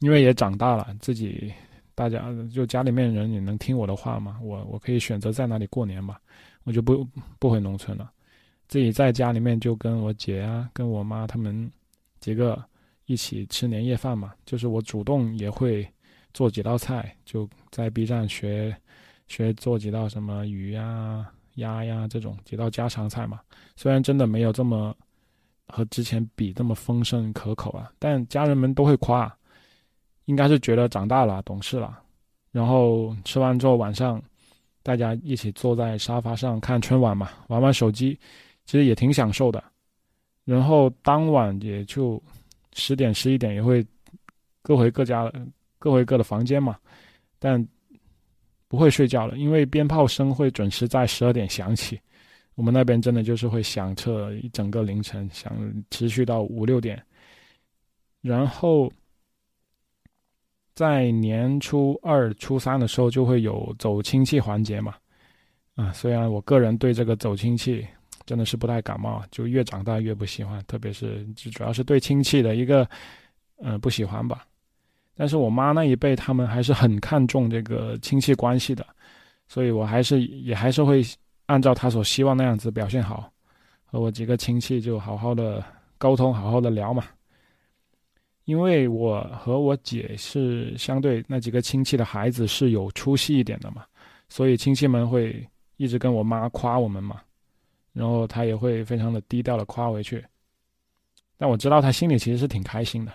因为也长大了，自己大家就家里面人也能听我的话嘛，我我可以选择在哪里过年嘛，我就不不回农村了，自己在家里面就跟我姐啊，跟我妈他们几个一起吃年夜饭嘛，就是我主动也会做几道菜，就在 B 站学学做几道什么鱼呀、鸭呀这种几道家常菜嘛，虽然真的没有这么。和之前比这么丰盛可口啊！但家人们都会夸，应该是觉得长大了、懂事了。然后吃完之后，晚上大家一起坐在沙发上看春晚嘛，玩玩手机，其实也挺享受的。然后当晚也就十点、十一点也会各回各家、各回各的房间嘛，但不会睡觉了，因为鞭炮声会准时在十二点响起。我们那边真的就是会响彻一整个凌晨，响持续到五六点。然后在年初二、初三的时候就会有走亲戚环节嘛。啊，虽然我个人对这个走亲戚真的是不太感冒，就越长大越不喜欢，特别是就主要是对亲戚的一个呃不喜欢吧。但是我妈那一辈他们还是很看重这个亲戚关系的，所以我还是也还是会按照他所希望那样子表现好，和我几个亲戚就好好的沟通，好好的聊嘛。因为我和我姐是相对那几个亲戚的孩子是有出息一点的嘛，所以亲戚们会一直跟我妈夸我们嘛，然后她也会非常的低调的夸回去，但我知道她心里其实是挺开心的，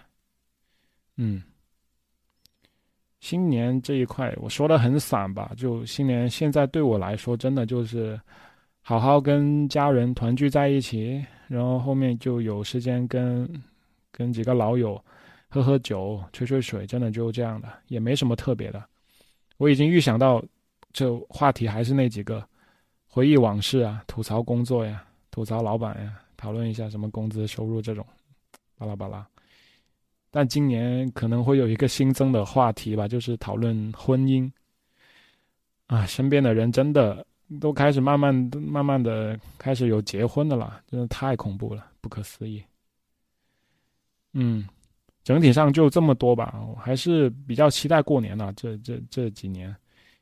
嗯。新年这一块我说的很散吧，就新年现在对我来说真的就是好好跟家人团聚在一起，然后后面就有时间跟跟几个老友。喝喝酒，吹吹水，真的就这样的，也没什么特别的。我已经预想到，这话题还是那几个，回忆往事啊，吐槽工作呀，吐槽老板呀，讨论一下什么工资收入这种，巴拉巴拉。但今年可能会有一个新增的话题吧，就是讨论婚姻。啊，身边的人真的都开始慢慢、慢慢的开始有结婚的了，真的太恐怖了，不可思议。嗯。整体上就这么多吧，我还是比较期待过年了。这这这几年，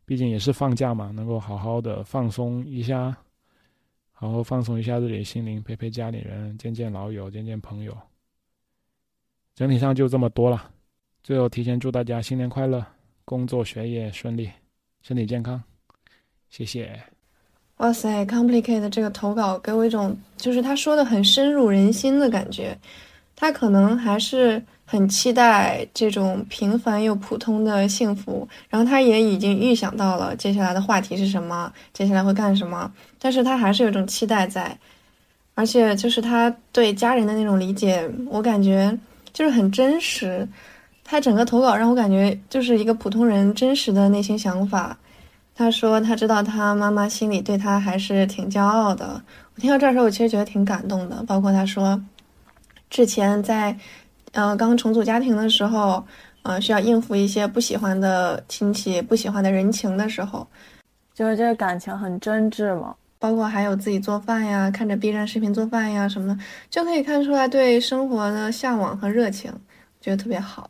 毕竟也是放假嘛，能够好好的放松一下，好好放松一下自己的心灵，陪陪家里人，见见老友，见见朋友。整体上就这么多了。最后提前祝大家新年快乐，工作学业顺利，身体健康。谢谢。哇塞，Complicate 这个投稿给我一种就是他说的很深入人心的感觉。他可能还是。很期待这种平凡又普通的幸福，然后他也已经预想到了接下来的话题是什么，接下来会干什么，但是他还是有种期待在，而且就是他对家人的那种理解，我感觉就是很真实。他整个投稿让我感觉就是一个普通人真实的内心想法。他说他知道他妈妈心里对他还是挺骄傲的。我听到这儿的时候，我其实觉得挺感动的。包括他说之前在。呃，刚重组家庭的时候，呃，需要应付一些不喜欢的亲戚、不喜欢的人情的时候，就是这个感情很真挚嘛。包括还有自己做饭呀，看着 B 站视频做饭呀什么的，就可以看出来对生活的向往和热情，觉得特别好。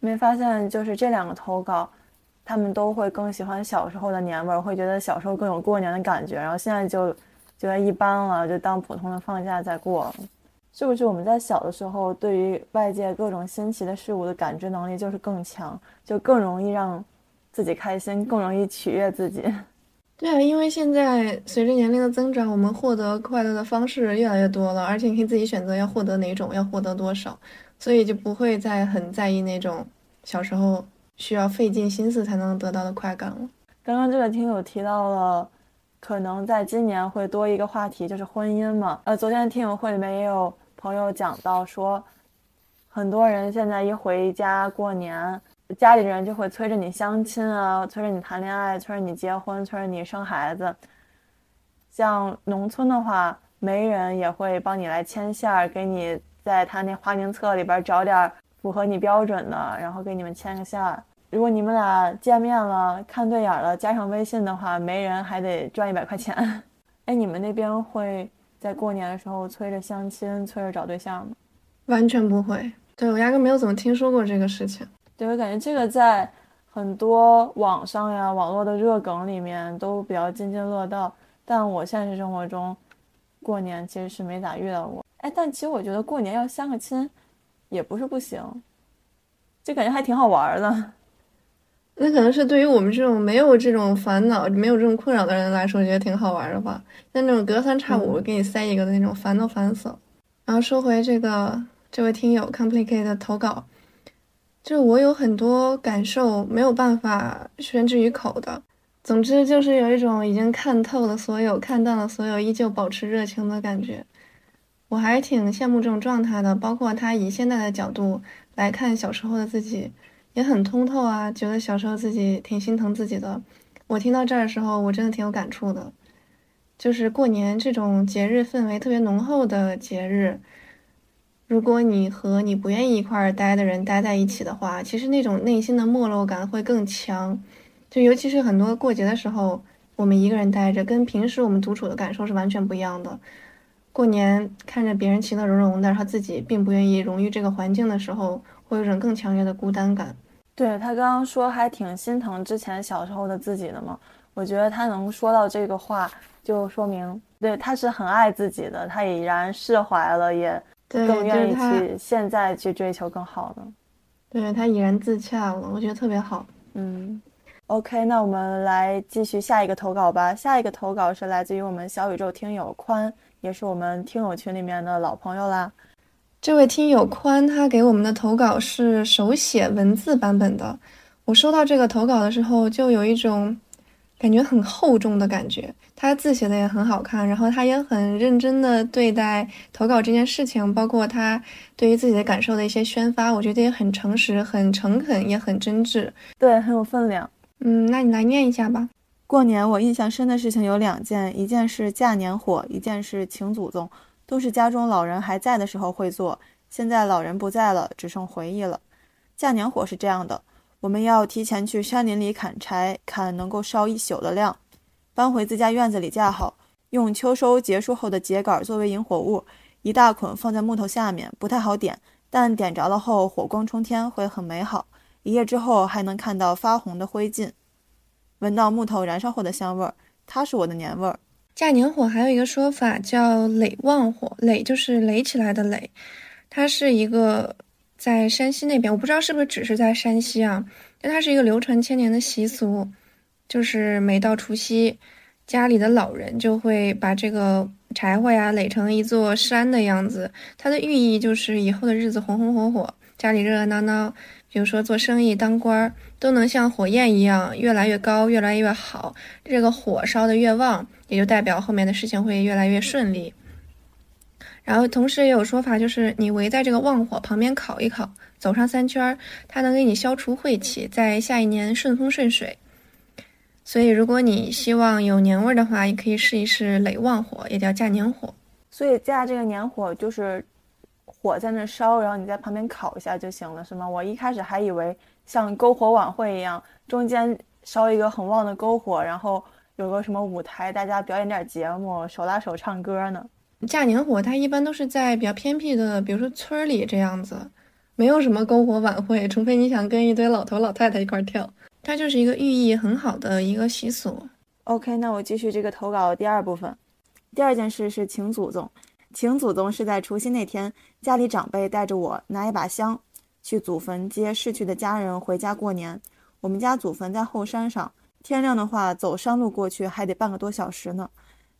没发现就是这两个投稿，他们都会更喜欢小时候的年味儿，会觉得小时候更有过年的感觉，然后现在就觉得一般了，就当普通的放假在过。是不是我们在小的时候，对于外界各种新奇的事物的感知能力就是更强，就更容易让自己开心，更容易取悦自己？对啊，因为现在随着年龄的增长，我们获得快乐的方式越来越多了，而且你可以自己选择要获得哪种，要获得多少，所以就不会再很在意那种小时候需要费尽心思才能得到的快感了。刚刚这个听友提到了。可能在今年会多一个话题，就是婚姻嘛。呃，昨天听友会里面也有朋友讲到说，很多人现在一回家过年，家里人就会催着你相亲啊，催着你谈恋爱，催着你结婚，催着你生孩子。像农村的话，媒人也会帮你来牵线儿，给你在他那花名册里边找点符合你标准的，然后给你们牵个线儿。如果你们俩见面了，看对眼了，加上微信的话，媒人还得赚一百块钱。哎，你们那边会在过年的时候催着相亲，催着找对象吗？完全不会。对我压根没有怎么听说过这个事情。对我感觉这个在很多网上呀、网络的热梗里面都比较津津乐道，但我现实生活中过年其实是没咋遇到过。哎，但其实我觉得过年要相个亲也不是不行，就感觉还挺好玩的。那可能是对于我们这种没有这种烦恼、没有这种困扰的人来说，觉得挺好玩的吧。像那种隔三差五给你塞一个的那种，烦都烦死了。然后说回这个这位听友 complicate 的投稿，就我有很多感受没有办法宣之于口的。总之就是有一种已经看透了所有、看淡了所有，依旧保持热情的感觉。我还挺羡慕这种状态的，包括他以现在的角度来看小时候的自己。也很通透啊，觉得小时候自己挺心疼自己的。我听到这儿的时候，我真的挺有感触的。就是过年这种节日氛围特别浓厚的节日，如果你和你不愿意一块儿待的人待在一起的话，其实那种内心的没落感会更强。就尤其是很多过节的时候，我们一个人待着，跟平时我们独处的感受是完全不一样的。过年看着别人其乐融融的，然后自己并不愿意融于这个环境的时候，会有种更强烈的孤单感。对他刚刚说还挺心疼之前小时候的自己的嘛，我觉得他能说到这个话，就说明对他是很爱自己的，他已然释怀了，也更愿意去现在去追求更好的。对他已然自洽了，我觉得特别好。嗯，OK，那我们来继续下一个投稿吧。下一个投稿是来自于我们小宇宙听友宽，也是我们听友群里面的老朋友啦。这位听友宽，他给我们的投稿是手写文字版本的。我收到这个投稿的时候，就有一种感觉很厚重的感觉。他字写的也很好看，然后他也很认真的对待投稿这件事情，包括他对于自己的感受的一些宣发，我觉得也很诚实、很诚恳，也很真挚，对，很有分量。嗯，那你来念一下吧。过年我印象深的事情有两件，一件是嫁年火，一件是请祖宗。都是家中老人还在的时候会做，现在老人不在了，只剩回忆了。架年火是这样的：我们要提前去山林里砍柴，砍能够烧一宿的量，搬回自家院子里架好，用秋收结束后的秸秆作为引火物，一大捆放在木头下面，不太好点，但点着了后火光冲天，会很美好。一夜之后还能看到发红的灰烬，闻到木头燃烧后的香味儿，它是我的年味儿。架年火还有一个说法叫垒旺火，垒就是垒起来的垒，它是一个在山西那边，我不知道是不是只是在山西啊，但它是一个流传千年的习俗，就是每到除夕，家里的老人就会把这个柴火呀垒成一座山的样子，它的寓意就是以后的日子红红火火，家里热热闹闹。比如说做生意、当官儿，都能像火焰一样越来越高、越来越好。这个火烧的越旺，也就代表后面的事情会越来越顺利。然后同时也有说法，就是你围在这个旺火旁边烤一烤，走上三圈，它能给你消除晦气，在下一年顺风顺水。所以如果你希望有年味儿的话，也可以试一试垒旺火，也叫架年火。所以架这个年火就是。火在那烧，然后你在旁边烤一下就行了，是吗？我一开始还以为像篝火晚会一样，中间烧一个很旺的篝火，然后有个什么舞台，大家表演点节目，手拉手唱歌呢。架年火它一般都是在比较偏僻的，比如说村里这样子，没有什么篝火晚会，除非你想跟一堆老头老太太一块跳。它就是一个寓意很好的一个习俗。OK，那我继续这个投稿的第二部分。第二件事是请祖宗。请祖宗是在除夕那天，家里长辈带着我拿一把香，去祖坟接逝去的家人回家过年。我们家祖坟在后山上，天亮的话走山路过去还得半个多小时呢。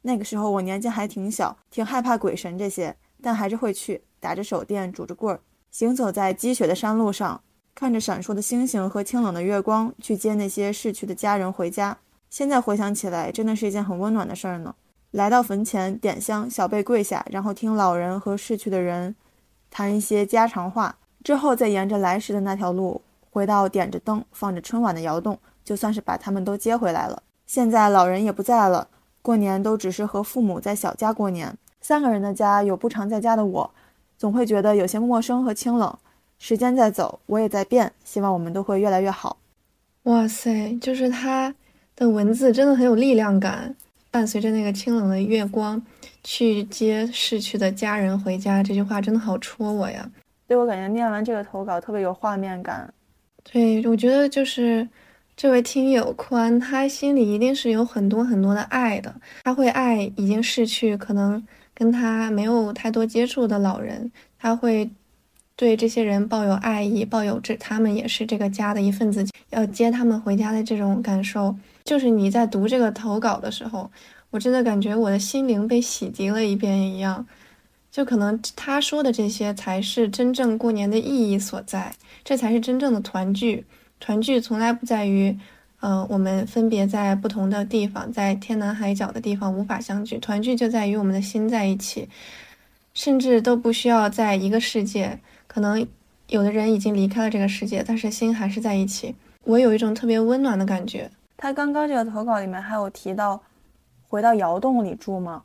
那个时候我年纪还挺小，挺害怕鬼神这些，但还是会去，打着手电，拄着棍儿，行走在积雪的山路上，看着闪烁的星星和清冷的月光，去接那些逝去的家人回家。现在回想起来，真的是一件很温暖的事儿呢。来到坟前点香，小辈跪下，然后听老人和逝去的人谈一些家常话，之后再沿着来时的那条路回到点着灯、放着春晚的窑洞，就算是把他们都接回来了。现在老人也不在了，过年都只是和父母在小家过年。三个人的家，有不常在家的我，总会觉得有些陌生和清冷。时间在走，我也在变，希望我们都会越来越好。哇塞，就是他的文字真的很有力量感。伴随着那个清冷的月光，去接逝去的家人回家，这句话真的好戳我呀！对我感觉念完这个投稿特别有画面感。对，我觉得就是这位听友宽，他心里一定是有很多很多的爱的，他会爱已经逝去、可能跟他没有太多接触的老人，他会对这些人抱有爱意，抱有这他们也是这个家的一份子，要接他们回家的这种感受。就是你在读这个投稿的时候，我真的感觉我的心灵被洗涤了一遍一样。就可能他说的这些才是真正过年的意义所在，这才是真正的团聚。团聚从来不在于，嗯，我们分别在不同的地方，在天南海角的地方无法相聚。团聚就在于我们的心在一起，甚至都不需要在一个世界。可能有的人已经离开了这个世界，但是心还是在一起。我有一种特别温暖的感觉。他刚刚这个投稿里面还有提到，回到窑洞里住吗？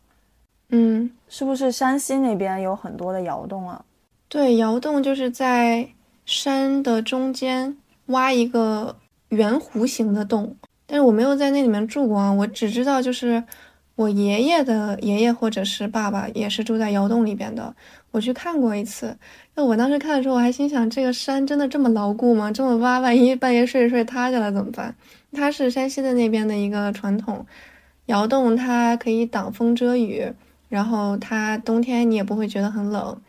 嗯，是不是山西那边有很多的窑洞啊？对，窑洞就是在山的中间挖一个圆弧形的洞，但是我没有在那里面住过啊，我只知道就是我爷爷的爷爷或者是爸爸也是住在窑洞里边的，我去看过一次。那我当时看的时候，我还心想，这个山真的这么牢固吗？这么挖，万一半夜睡着睡塌下来怎么办？它是山西的那边的一个传统，窑洞它可以挡风遮雨，然后它冬天你也不会觉得很冷，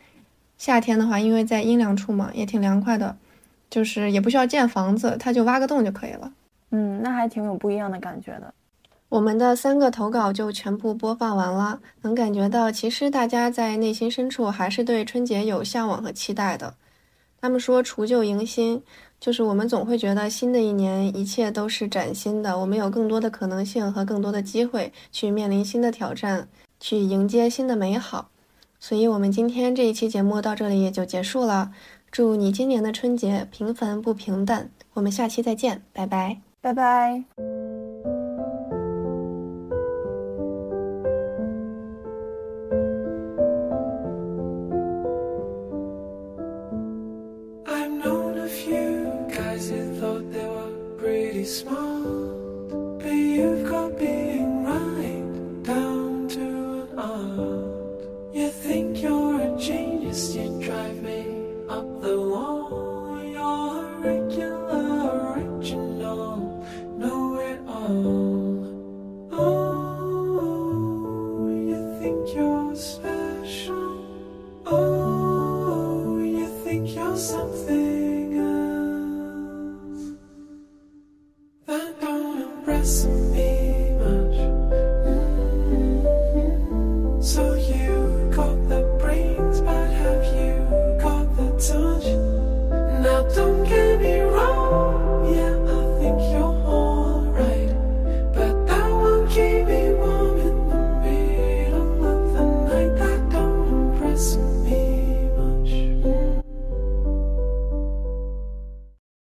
夏天的话，因为在阴凉处嘛，也挺凉快的，就是也不需要建房子，它就挖个洞就可以了。嗯，那还挺有不一样的感觉的。我们的三个投稿就全部播放完了，能感觉到其实大家在内心深处还是对春节有向往和期待的。他们说除旧迎新，就是我们总会觉得新的一年一切都是崭新的，我们有更多的可能性和更多的机会去面临新的挑战，去迎接新的美好。所以，我们今天这一期节目到这里也就结束了。祝你今年的春节平凡不平淡，我们下期再见，拜拜，拜拜。